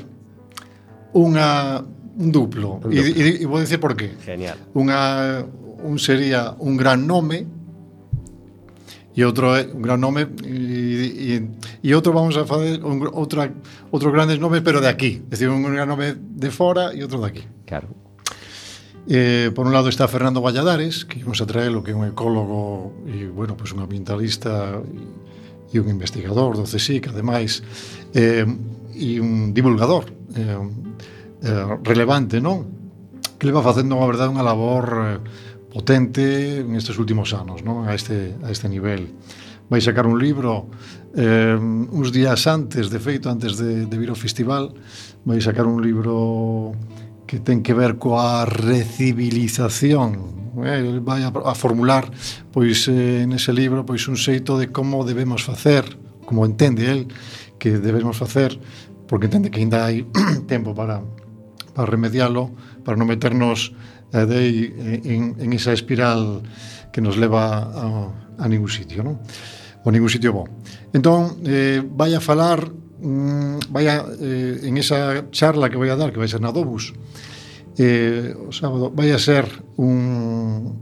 unha un duplo. Un E, duplo. e, e vou dicir por qué. Genial. Unha un sería un gran nome E outro é eh, un gran nome e, e, e outro vamos a fazer un, outra, outro grandes nomes pero de aquí, é dicir, un gran nome de fora e outro de aquí. Claro. Eh, por un lado está Fernando Valladares, que vamos a traelo, que é un ecólogo e, bueno, pues un ambientalista e, e un investigador do CSIC, ademais, eh, e un divulgador eh, eh, relevante, non? Que leva facendo, a verdade, unha labor eh, potente nestes últimos anos, non? A este, a este nivel. Vai sacar un libro eh, uns días antes, de feito, antes de, de vir ao festival, vai sacar un libro que ten que ver coa recibilización, eh, el vai a, a formular pois eh, nese libro pois un xeito de como debemos facer, como entende el que debemos facer, porque entende que ainda hai tempo para para remedialo, para non meternos e dei en, en esa espiral que nos leva a, a ningún sitio, non? O ningún sitio bo. Entón, eh, vai a falar, mm, vai a, eh, en esa charla que vai a dar, que vai ser na Dobus, eh, o sábado, vai a ser un,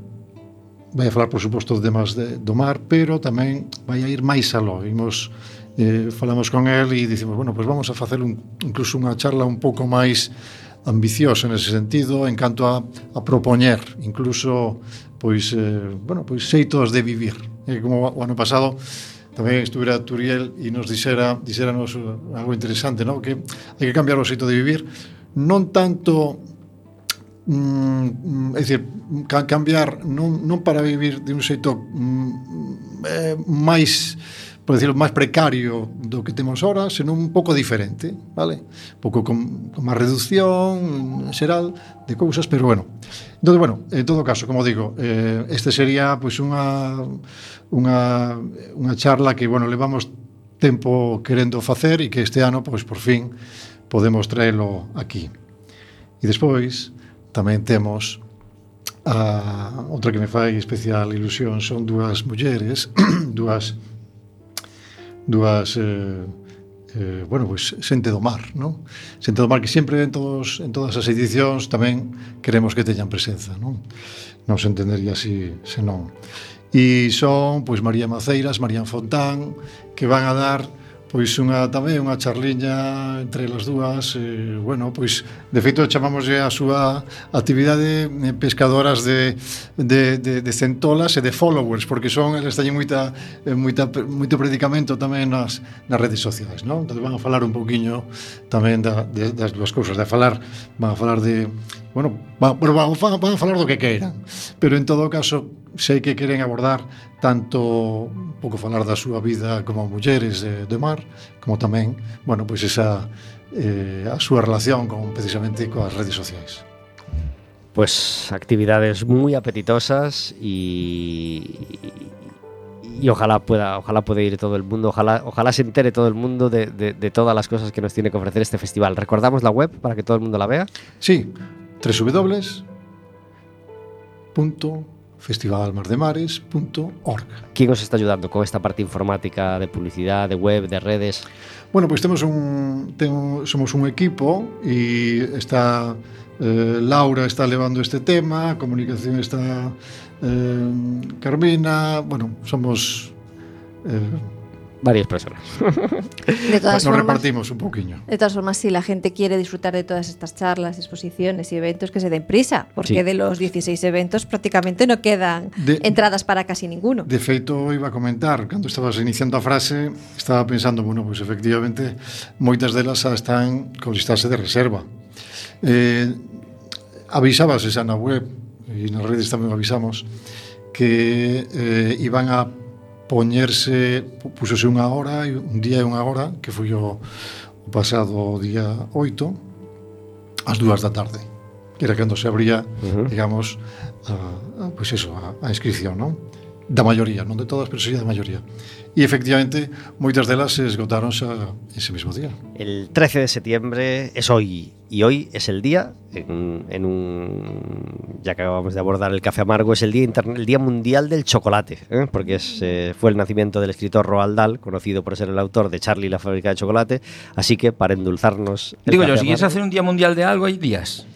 vai a falar, por suposto, de temas de, do mar, pero tamén vai a ir máis aló. Imos, eh, falamos con el e dicimos, bueno, pues vamos a facer un, incluso unha charla un pouco máis ambicioso nese sentido en canto a, a propoñer incluso pois eh, bueno, pois xeitos de vivir. E como o ano pasado tamén estuvera Turiel e nos dixera dixéranos algo interesante, ¿no? que hai que cambiar o xeito de vivir non tanto mm, é dicir, cambiar non, non para vivir de un xeito mm, eh, máis por decirlo, máis precario do que temos ahora, senón un pouco diferente, vale? Un pouco con, con máis reducción xeral de cousas, pero bueno. Entón, bueno, en todo caso, como digo, eh, este sería pois pues, unha unha unha charla que, bueno, levamos tempo querendo facer e que este ano, pois por fin podemos traelo aquí. E despois tamén temos a outra que me fai especial ilusión son dúas mulleres, dúas dúas eh, eh, bueno, pois xente do mar, non? Xente do mar que sempre en todos en todas as edicións tamén queremos que teñan presenza, non? Non se entendería así senón. E son pois María Maceiras, María Fontán, que van a dar pois unha tamén unha charliña entre as dúas, eh, bueno, pois de feito chamámoslle a súa actividade eh, pescadoras de, de, de, de centolas e de followers, porque son eles teñen moita eh, moita moito predicamento tamén nas nas redes sociais, non? Entón van a falar un pouquiño tamén da, de, das dúas cousas, de falar, van a falar de bueno, van, van, van a falar do que queiran, pero en todo caso sei que queren abordar tanto un pouco falar da súa vida como mulleres de, de mar, como tamén, bueno, pois esa eh, a súa relación con precisamente coas redes sociais. Pues actividades muy apetitosas y, y ojalá pueda, ojalá pueda ir todo el mundo, ojalá, ojalá se entere todo el mundo de, de- de todas las cosas que nos tiene que ofrecer este festival. Recordamos la web para que todo el mundo la vea. Sí, www.festivalmardemares.org ¿Quién os está ayudando con esta parte informática de publicidad, de web, de redes? Bueno, pois temos un somos un equipo e está eh, Laura está levando este tema, comunicación está eh, Carmina, bueno, somos eh, Varias personas. De todas nos formas, repartimos un poquinho. de todas formas, si la gente quiere disfrutar de todas estas charlas, exposiciones y eventos, que se den prisa, porque Sí. de los 16 eventos prácticamente no quedan De- entradas para casi ninguno. De feito, iba a comentar, cando estabas iniciando a frase, estaba pensando, bueno, pois efectivamente, moitas delas están con listaxe de reserva. Eh, avisabas esa na web, e nas redes tamén avisamos, que eh, iban a poñerse, puxose unha hora, un día e unha hora, que foi o, o pasado día 8, ás dúas da tarde, que era cando se abría, uh -huh. digamos, a, a, pois pues eso, a, a inscripción, non? Da maioría, non de todas, pero sí da maioría. E efectivamente, moitas delas se esgotaron ese mesmo día. El 13 de septiembre es hoy, y hoy es el día, en, en un, ya que acabamos de abordar el café amargo, es el día, interne- el día mundial del chocolate, ¿eh? porque es, eh, fue el nacimiento del escritor Roald Dahl, conocido por ser el autor de Charlie y la fábrica de chocolate, así que para endulzarnos... el Digo yo, si quieres hacer un día mundial de algo, hay días.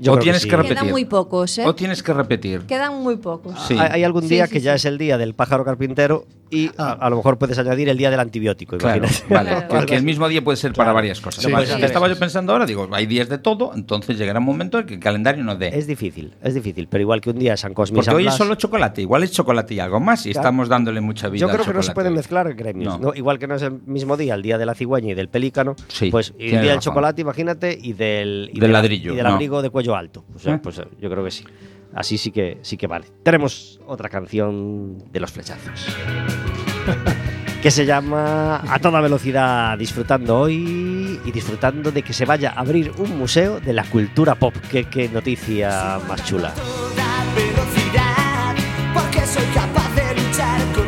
Yo o creo que tienes sí. que, repetir. Quedan muy pocos, ¿eh? O tienes que repetir. Quedan muy pocos. Sí. Hay, algún día sí, que ya es el día del pájaro carpintero y a, a lo mejor puedes añadir el día del antibiótico. Claro, vale. Claro. Que, que el mismo día puede ser para varias cosas. Sí, Vale, sí, estaba yo pensando ahora, digo, hay días de todo, entonces llegará un momento en que el calendario no dé. Es difícil, es difícil, pero igual que un día San Cosme Porque San hoy es solo chocolate, igual es chocolate y algo más, y Claro. estamos dándole mucha vida Yo al creo que no se pueden mezclar gremios. No. ¿no? Igual que no es el mismo día, el día de la cigüeña y del pelícano, Sí, pues y el día del razón. chocolate, imagínate, y del, y Del de la- ladrillo, y del no. abrigo de cuello alto. Pues, eh, ¿Eh? pues, yo creo que sí. Así sí que sí que vale. Tenemos otra canción de los flechazos. que se llama A toda velocidad disfrutando hoy y disfrutando de que se vaya a abrir un museo de la cultura pop. Qué, qué noticia más chula. toda velocidad, porque soy capaz de luchar contra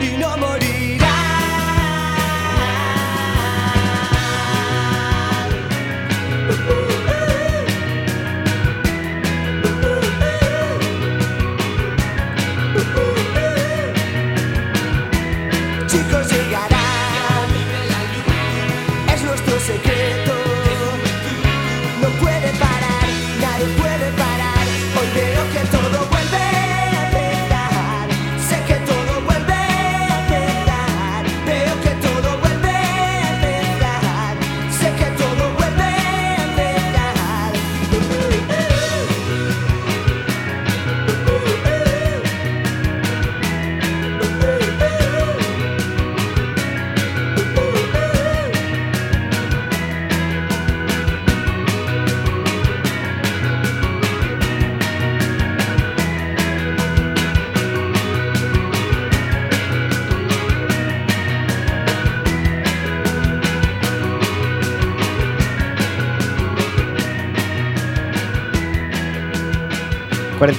está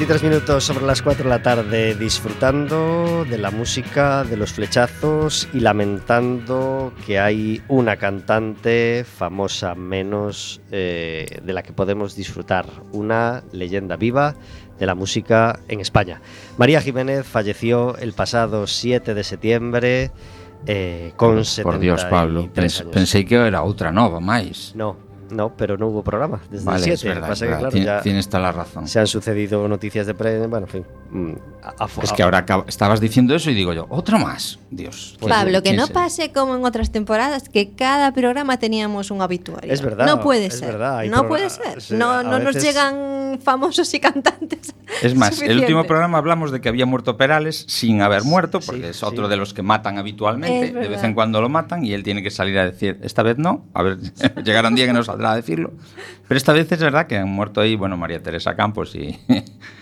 23 minutos sobre las 4 de la tarde disfrutando de la música, de los flechazos y lamentando que hay una cantante famosa menos eh, de la que podemos disfrutar, una leyenda viva de la música en España. María Jiménez falleció el pasado 7 de septiembre eh, con por, 73 Por Dios, Pablo, años. pensé que era otra, no, más. No, no, pero no hubo programa desde Vale, el es 7. verdad, Pasa es que, verdad. claro, Tien- ya tienes toda la razón. se han sucedido noticias de prensa, bueno, en fin. Mm, a- a- Es que ahora acab- estabas diciendo eso y digo yo, ¿otra más? Dios. ¿quién- Pablo, que no será? pase como en otras temporadas, que cada programa teníamos un habituario. Es verdad, No puede es ser. verdad, no puede ser. sí, no no nos veces- llegan famosos y cantantes. Es más, el suficiente. último programa hablamos de que había muerto Perales sin haber muerto, porque Sí, es otro sí. de los que matan habitualmente, de vez en cuando lo matan y él tiene que salir a decir, esta vez no, a ver, llegará un día que no saldrá a decirlo. Pero esta vez es verdad que han muerto ahí, bueno, María Teresa Campos y,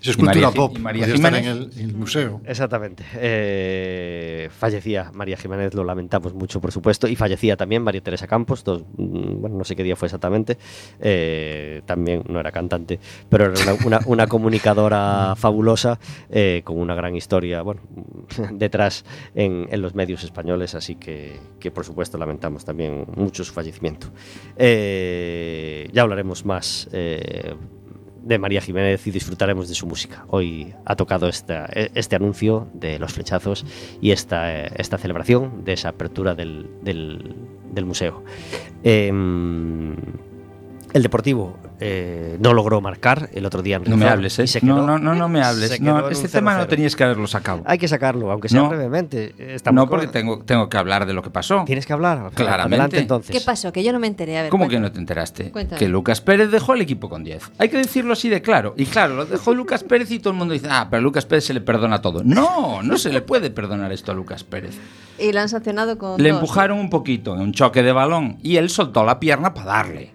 Eso es Y cultura pop. y María en Jiménez. el, en el museo. Exactamente. Eh, fallecía María Jiménez, lo lamentamos mucho, por supuesto, y fallecía también María Teresa Campos, dos- mm, bueno, no sé qué día fue exactamente, eh, también no era cantante, pero era una, una- una comunicadora fabulosa, eh, con una gran historia, bueno, detrás en, en los medios españoles, así que, que, por supuesto lamentamos también mucho su fallecimiento. Ya hablaremos más. De María Jiménez y disfrutaremos de su música. Hoy ha tocado esta, e- este anuncio de los flechazos y esta, eh, esta celebración de esa apertura del museo. Em, el Deportivo eh, no logró marcar el otro día en No me Rizal hables, ¿eh? se No, quedó- no, no, no me hables. quedó No, este tema no 0-0. tenías que haberlo sacado. Hay que sacarlo, aunque sea No. brevemente. Estamos No, con- porque tengo, tengo que hablar de lo que pasó. Tienes que hablar. Claramente. Adelante entonces. ¿Qué pasó? Que yo no me enteré. A ver, ¿Cómo que cuéntame. no te enteraste? Cuéntame. Que Lucas Pérez dejó el equipo con 10. Hay que decirlo así de claro. Y claro, lo dejó Lucas Pérez y todo el mundo dice, ah, pero a Lucas Pérez se le perdona todo. No, no se le puede perdonar esto a Lucas Pérez. Y lo han sancionado con. Le dos. empujaron un poquito en un choque de balón y él soltó la pierna para darle.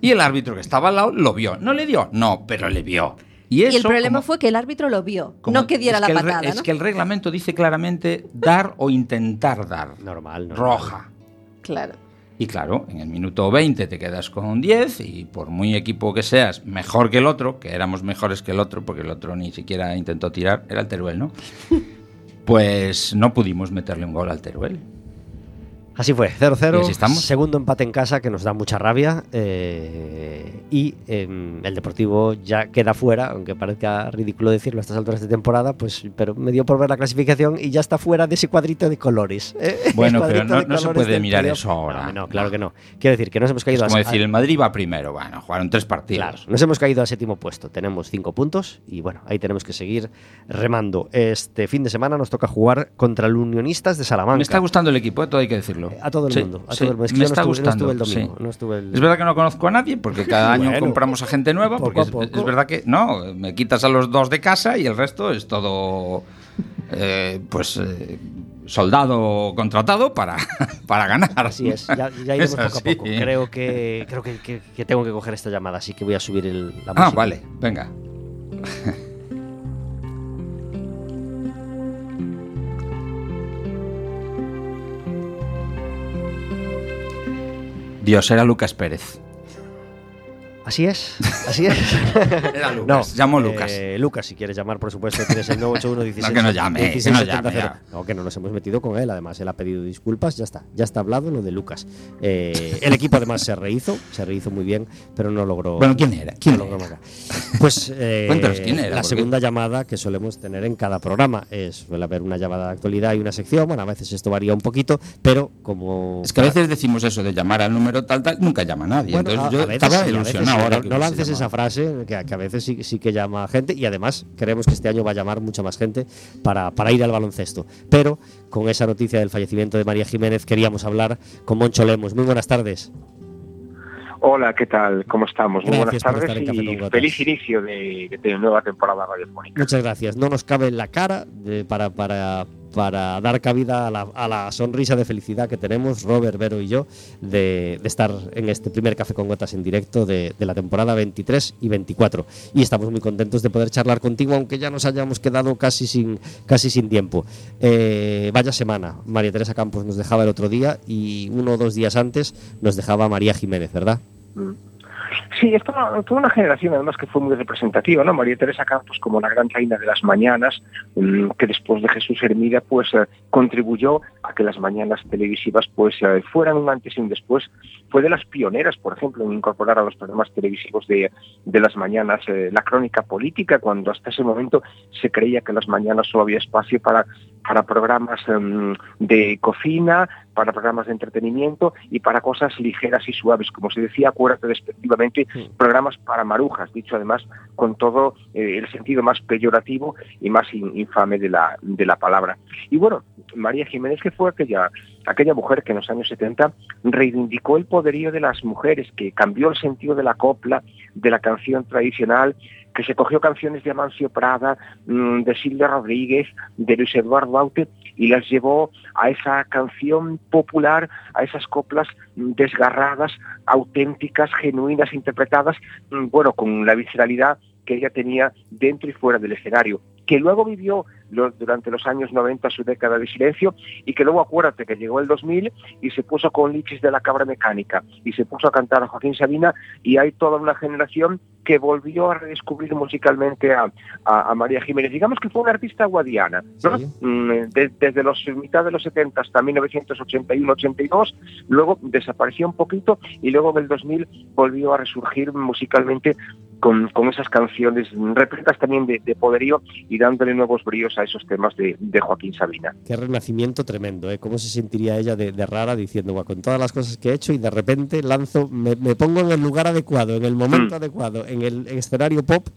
Y el árbitro que estaba al lado lo vio. ¿No le dio? No, pero le vio. Y, Y eso, el problema como- fue que el árbitro lo vio, como- no que diera es la el re- patada. Es ¿no? que el reglamento dice claramente dar o intentar dar. Normal, normal. Roja. Claro. Y claro, en el minuto 20 te quedas con un 10 y por muy equipo que seas, mejor que el otro, que éramos mejores que el otro, porque el otro ni siquiera intentó tirar, era el Teruel, ¿no? Pues no pudimos meterle un gol al Teruel. Así fue, 0-0. Y así estamos. Segundo empate en casa que nos da mucha rabia. eh, y em, el Deportivo ya queda fuera, aunque parezca ridículo decirlo a estas alturas de temporada, pues pero me dio por ver la clasificación y ya está fuera de ese cuadrito de colores. ¿eh? Bueno, pero no- se puede mirar eso ahora. No, no, claro que no. Quiero decir que nos hemos Es caído a- como a- decir, el Madrid va primero. Bueno, jugaron tres partidos. Claro, nos hemos caído al séptimo puesto. Tenemos cinco puntos y bueno, ahí tenemos que seguir remando. Este fin de semana nos toca jugar contra el Unionistas de Salamanca. Me está gustando el equipo, eh, todo hay que decirlo. A todo el Sí, mundo. A sí, todo el mundo. Es que me yo no está estuve- no gustando. estuve el domingo, sí. no estuve el- Es verdad que no conozco a nadie porque cada año Bueno, compramos a gente nueva. Porque es, poco. es verdad que no, me quitas a los dos de casa y el resto es todo eh, pues eh, soldado contratado para, para ganar. Así es, ya, ya iremos poco a poco. Creo que creo que, que- que tengo que coger esta llamada, así que voy a subir el, la Ah, música. vale, venga. Dios, era Lucas Pérez. Así es, así es. Era Lucas, llamo Lucas. eh, Lucas, si quieres llamar, por supuesto, tienes el 981 16 No, que no llame, que 16 no 70 llame, 0. No, que no nos hemos metido con él, además él ha pedido disculpas, ya está, ya está hablado lo de Lucas. Eh, el equipo además se rehizo, se rehizo muy bien, pero no logró. Bueno, ¿quién era? ¿Quién no logró era? Pues eh, Cuéntanos quién era, la segunda llamada que solemos tener en cada programa es suele haber una llamada de actualidad y una sección. Bueno, a veces esto varía un poquito, pero como Es que a veces decimos eso de llamar al número tal, tal, nunca llama nadie. Bueno, Entonces a- yo a veces estaba ilusionado No, lances esa frase, que, a- que a veces sí, sí que llama gente y además creemos que este año va a llamar mucha más gente para, para ir al baloncesto. Pero con esa noticia del fallecimiento de María Jiménez queríamos hablar con Moncho Lemos. Muy buenas tardes. Hola, ¿qué tal? ¿Cómo estamos? Muy Gracias buenas tardes y feliz inicio de, de nueva temporada radiofónica. Muchas gracias. No nos cabe en la cara de- para, para, para dar cabida a la, a la sonrisa de felicidad que tenemos, Robert, Vero y yo, de, de estar en este primer Café con Gotas en directo de, la temporada 23 y 24. Y estamos muy contentos de poder charlar contigo, aunque ya nos hayamos quedado casi sin, casi sin tiempo. Eh, vaya semana. María Teresa Campos nos dejaba el otro día y uno o dos días antes nos dejaba María Jiménez, ¿verdad? Sí, es toda, una generación además que fue muy representativa, ¿no? María Teresa Campos como la gran reina de las mañanas, mm, que después de Jesús Hermida pues eh, contribuyó a que las mañanas televisivas pues eh, fueran un antes y un después. Fue de las pioneras, por ejemplo, en incorporar a los programas televisivos de, de las mañanas eh, la crónica política, cuando hasta ese momento se creía que las mañanas solo había espacio para, para programas em, de cocina, para programas de entretenimiento y para cosas ligeras y suaves. Como se decía, acuérdate despectivamente, programas para marujas, dicho además con todo eh, el sentido más peyorativo y más in- infame de la, de la palabra. Y bueno, María Jiménez, que fue aquella, aquella mujer que en los años 70 reivindicó el poderío de las mujeres, que cambió el sentido de la copla, de la canción tradicional, que se cogió canciones de Amancio Prada, mm, de Silvia Rodríguez, de Luis Eduardo Aute, y las llevó a esa canción popular, a esas coplas mm, desgarradas, auténticas, genuinas, interpretadas, mm, bueno, con la visceralidad que ella tenía dentro y fuera del escenario, que luego vivió los- durante los años 90 su década de silencio y que luego acuérdate que llegó el 2000 y se puso con Lichis de la Cabra Mecánica y se puso a cantar a Joaquín Sabina y hay toda una generación que volvió a redescubrir musicalmente a, a- a María Jiménez. Digamos que fue una artista guadiana, ¿no? Sí. Mm, de- desde los mitad de los 70 hasta 1981-82, luego desapareció un poquito y luego en el 2000 volvió a resurgir musicalmente con, con esas canciones repletas también de, de poderío y dándole nuevos bríos a esos temas de, de Joaquín Sabina. Qué renacimiento tremendo, ¿eh? ¿Cómo se sentiría ella de, de rara diciendo, "Guau, con todas las cosas que he hecho y de repente lanzo, me, me pongo en el lugar adecuado, en el momento Mm. adecuado, en el escenario pop,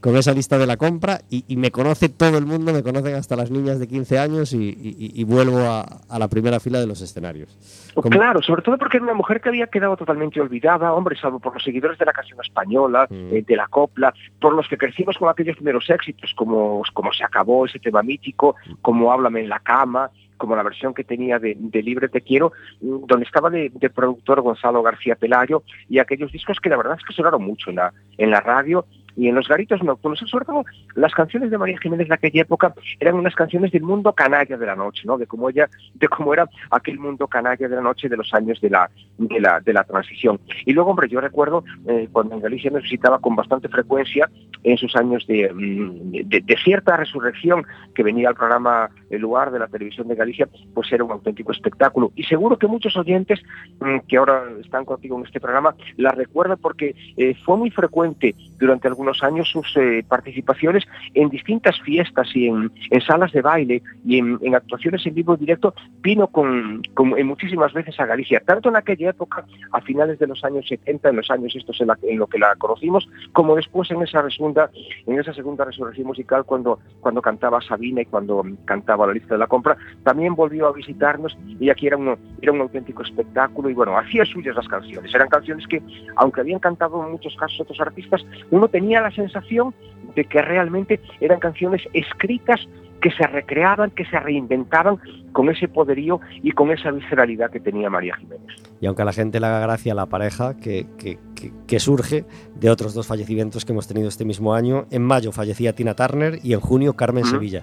con esa lista de la compra y, y me conoce todo el mundo, me conocen hasta las niñas de 15 años y, y- y vuelvo a, a la primera fila de los escenarios. Como- Claro, sobre todo porque era una mujer que había quedado totalmente olvidada, hombre, salvo por los seguidores de la canción española, Mm. eh, de la copla, por los que crecimos con aquellos primeros éxitos, como, como se acabó ese tema mítico, como Háblame en la cama, como la versión que tenía de, Libre Te Quiero, mm, donde estaba de, de productor Gonzalo García Pelayo, y aquellos discos que la verdad es que sonaron mucho en la, en la radio y en los garitos nocturnos. Sobre todo las canciones de María Jiménez de aquella época eran unas canciones del mundo canalla de la noche, ¿no? De cómo ella, de cómo era aquel mundo canalla de la noche de los años de la, de la, de la transición. Y luego, hombre, yo recuerdo eh, cuando en Galicia me visitaba con bastante frecuencia en sus años de, mm, de, de cierta resurrección que venía al programa El Lugar de la televisión de Galicia, pues era un auténtico espectáculo. Y seguro que muchos oyentes mm, que ahora están contigo en este programa la recuerdan porque eh, fue muy frecuente durante algunos años sus eh, participaciones en distintas fiestas y en, en salas de baile y en, en actuaciones en vivo y directo, vino con, con- en muchísimas veces a Galicia, tanto en aquella época, a finales de los años 70, en los años estos en, la- en lo que la conocimos, como después en esa segunda, en esa segunda resurrección musical cuando, cuando cantaba Sabina y cuando cantaba la lista de la compra, también volvió a visitarnos y aquí era un, era un auténtico espectáculo y bueno, hacía suyas las canciones, eran canciones que, aunque habían cantado en muchos casos otros artistas, uno tenía la sensación de que realmente eran canciones escritas que se recreaban, que se reinventaban con ese poderío y con esa visceralidad que tenía María Jiménez. Y aunque a la gente le haga gracia la pareja que, que- que- que surge de otros dos fallecimientos que hemos tenido este mismo año, en mayo fallecía Tina Turner y en junio Carmen. Sevilla.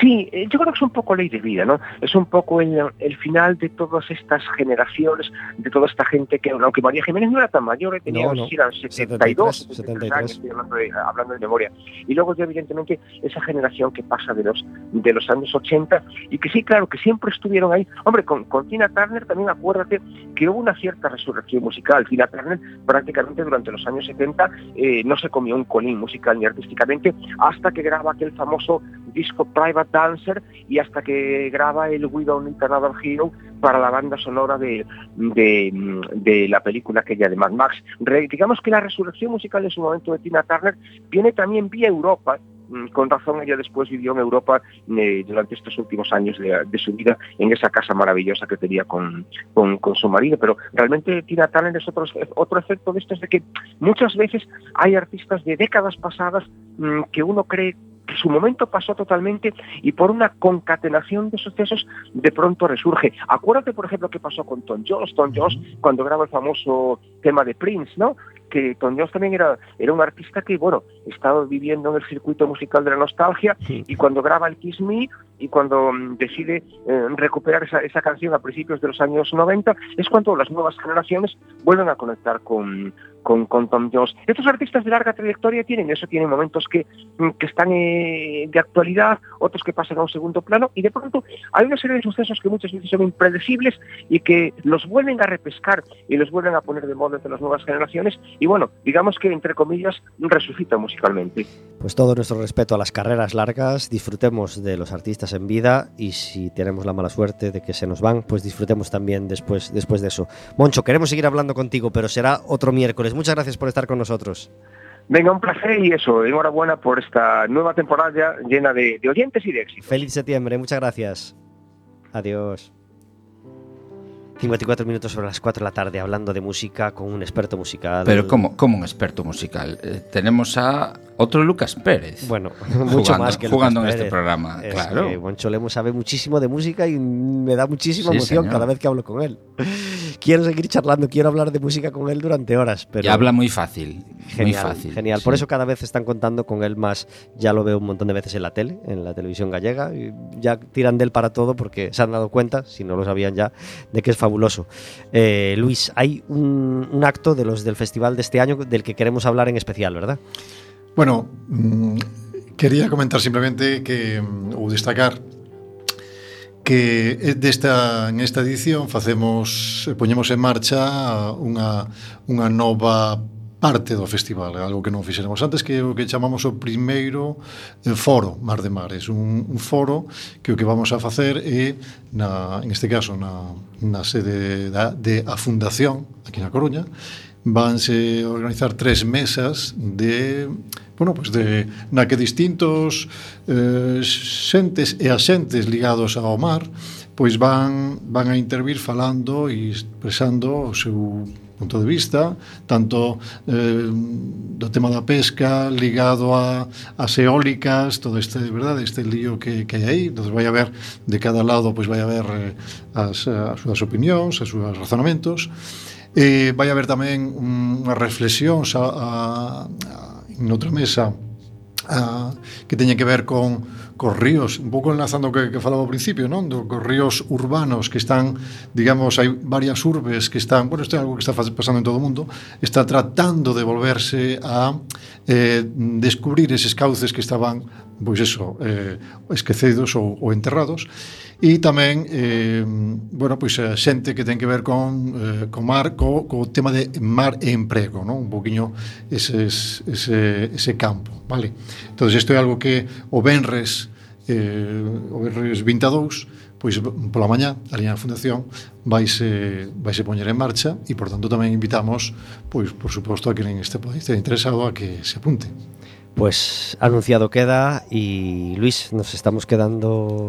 Sí, eh, yo creo que es un poco ley de vida, ¿no? Es un poco el, el final de todas estas generaciones, de toda esta gente que, aunque María Jiménez no era tan mayor, eh, tenía, No, no no. sé si eran 72, 73, 73 años, estoy hablando de, hablando de memoria. Y luego ya evidentemente esa generación que pasa de los, de los años 80 y que sí, claro, que siempre estuvieron ahí. Hombre, con, con Tina Turner también acuérdate que hubo una cierta resurrección musical. Tina Turner prácticamente durante los años 70 eh, no se comió un colín musical ni artísticamente hasta que graba aquel famoso disco Private Dancer y hasta que graba el Need Another Hero para la banda sonora de, de, la película aquella de Mad Max. Digamos que la resurrección musical en su momento de Tina Turner viene también vía Europa, Mm, con razón ella después vivió en Europa eh, durante estos últimos años de, su vida en esa casa maravillosa que tenía con, con, su marido, pero realmente Tina Turner es otro, otro efecto de esto, es de que muchas veces hay artistas de décadas pasadas mm, que uno cree su momento pasó totalmente y por una concatenación de sucesos de pronto resurge. Acuérdate, por ejemplo, qué pasó con Tom Jones. Tom Jones, cuando graba el famoso tema de Prince, ¿no? Que Tom Jones también era, era un artista que, bueno, estaba viviendo en el circuito musical de la nostalgia y cuando graba el Kiss Me y cuando mm, decide eh, recuperar esa, esa canción a principios de los años 90, es cuando las nuevas generaciones vuelven a conectar con, con, con Tom Jones. Estos artistas de larga trayectoria tienen eso, tienen momentos que, mm, que están eh, de actualidad, otros que pasan a un segundo plano y de pronto hay una serie de sucesos que muchas veces son impredecibles y que los vuelven a repescar y los vuelven a poner de moda entre las nuevas generaciones y bueno, digamos que entre comillas resucitan musicalmente. Pues todo nuestro respeto a las carreras largas, disfrutemos de los artistas en vida y si tenemos la mala suerte de que se nos van, pues disfrutemos también después, después de eso. Moncho, queremos seguir hablando contigo, pero será otro miércoles. Muchas gracias por estar con nosotros. Venga, un placer y eso, enhorabuena por esta nueva temporada ya llena de, de oyentes y de éxito. Feliz septiembre, muchas gracias. Adiós. 54 minutos sobre las 4 de la tarde hablando de música con un experto musical. Pero como, como un experto musical. Eh, tenemos a Otro Lucas Pérez. Bueno, mucho Jugando- más que jugando Lucas en este programa, Es claro. que Moncho Lemos sabe muchísimo de música y me da muchísima Sí, emoción señor. cada vez que hablo con él. Quiero seguir charlando, quiero hablar de música con él durante horas. Pero y habla muy fácil. Genial, muy fácil. genial. Por eso cada vez están contando con él más. Ya lo veo un montón de veces en la tele, en la televisión gallega. Y ya tiran de él para todo porque se han dado cuenta, si no lo sabían ya, de que es fabuloso. Eh, Luis, hay un, un acto de los del festival de este año del que queremos hablar en especial, ¿verdad? Bueno, mm, quería comentar simplemente que mm, ou destacar que eh, desta en esta edición facemos eh, poñemos en marcha unha unha nova parte do festival, algo que non fixéramos antes, que é o que chamamos o primeiro eh, foro Mar de Mares, un, un foro que o que vamos a facer é, na, en este caso, na, na sede da, de a Fundación, aquí na Coruña, vanse organizar tres mesas de bueno, pues de, na que distintos eh, xentes e axentes ligados ao mar pois van, van a intervir falando e expresando o seu punto de vista, tanto eh, do tema da pesca ligado a, as eólicas, todo este, verdade, este lío que, que hai aí, entón vai haber de cada lado, pois vai haber eh, as, as súas opinións, as súas razonamentos, e Eh, vai haber tamén unha reflexión a, a, a, noutra mesa a, que teña que ver con cos ríos, un pouco enlazando o que, que falaba ao principio, non? Do, cos ríos urbanos que están, digamos, hai varias urbes que están, bueno, isto é algo que está pasando en todo o mundo, está tratando de volverse a eh, descubrir eses cauces que estaban pois eso, eh, esquecidos ou, ou enterrados e tamén eh, bueno, pois a xente que ten que ver con, eh, con mar, co, co tema de mar e emprego, non? un poquinho eses, ese, ese campo vale? entón isto é algo que o Benres eh, o Benres 22 pois pola mañá, ali na Fundación, vaise, vaise poñer en marcha e, por tanto, tamén invitamos, pois, por suposto, a quen este pode este interesado a que se apunte. Pues anunciado queda y Luis, nos estamos quedando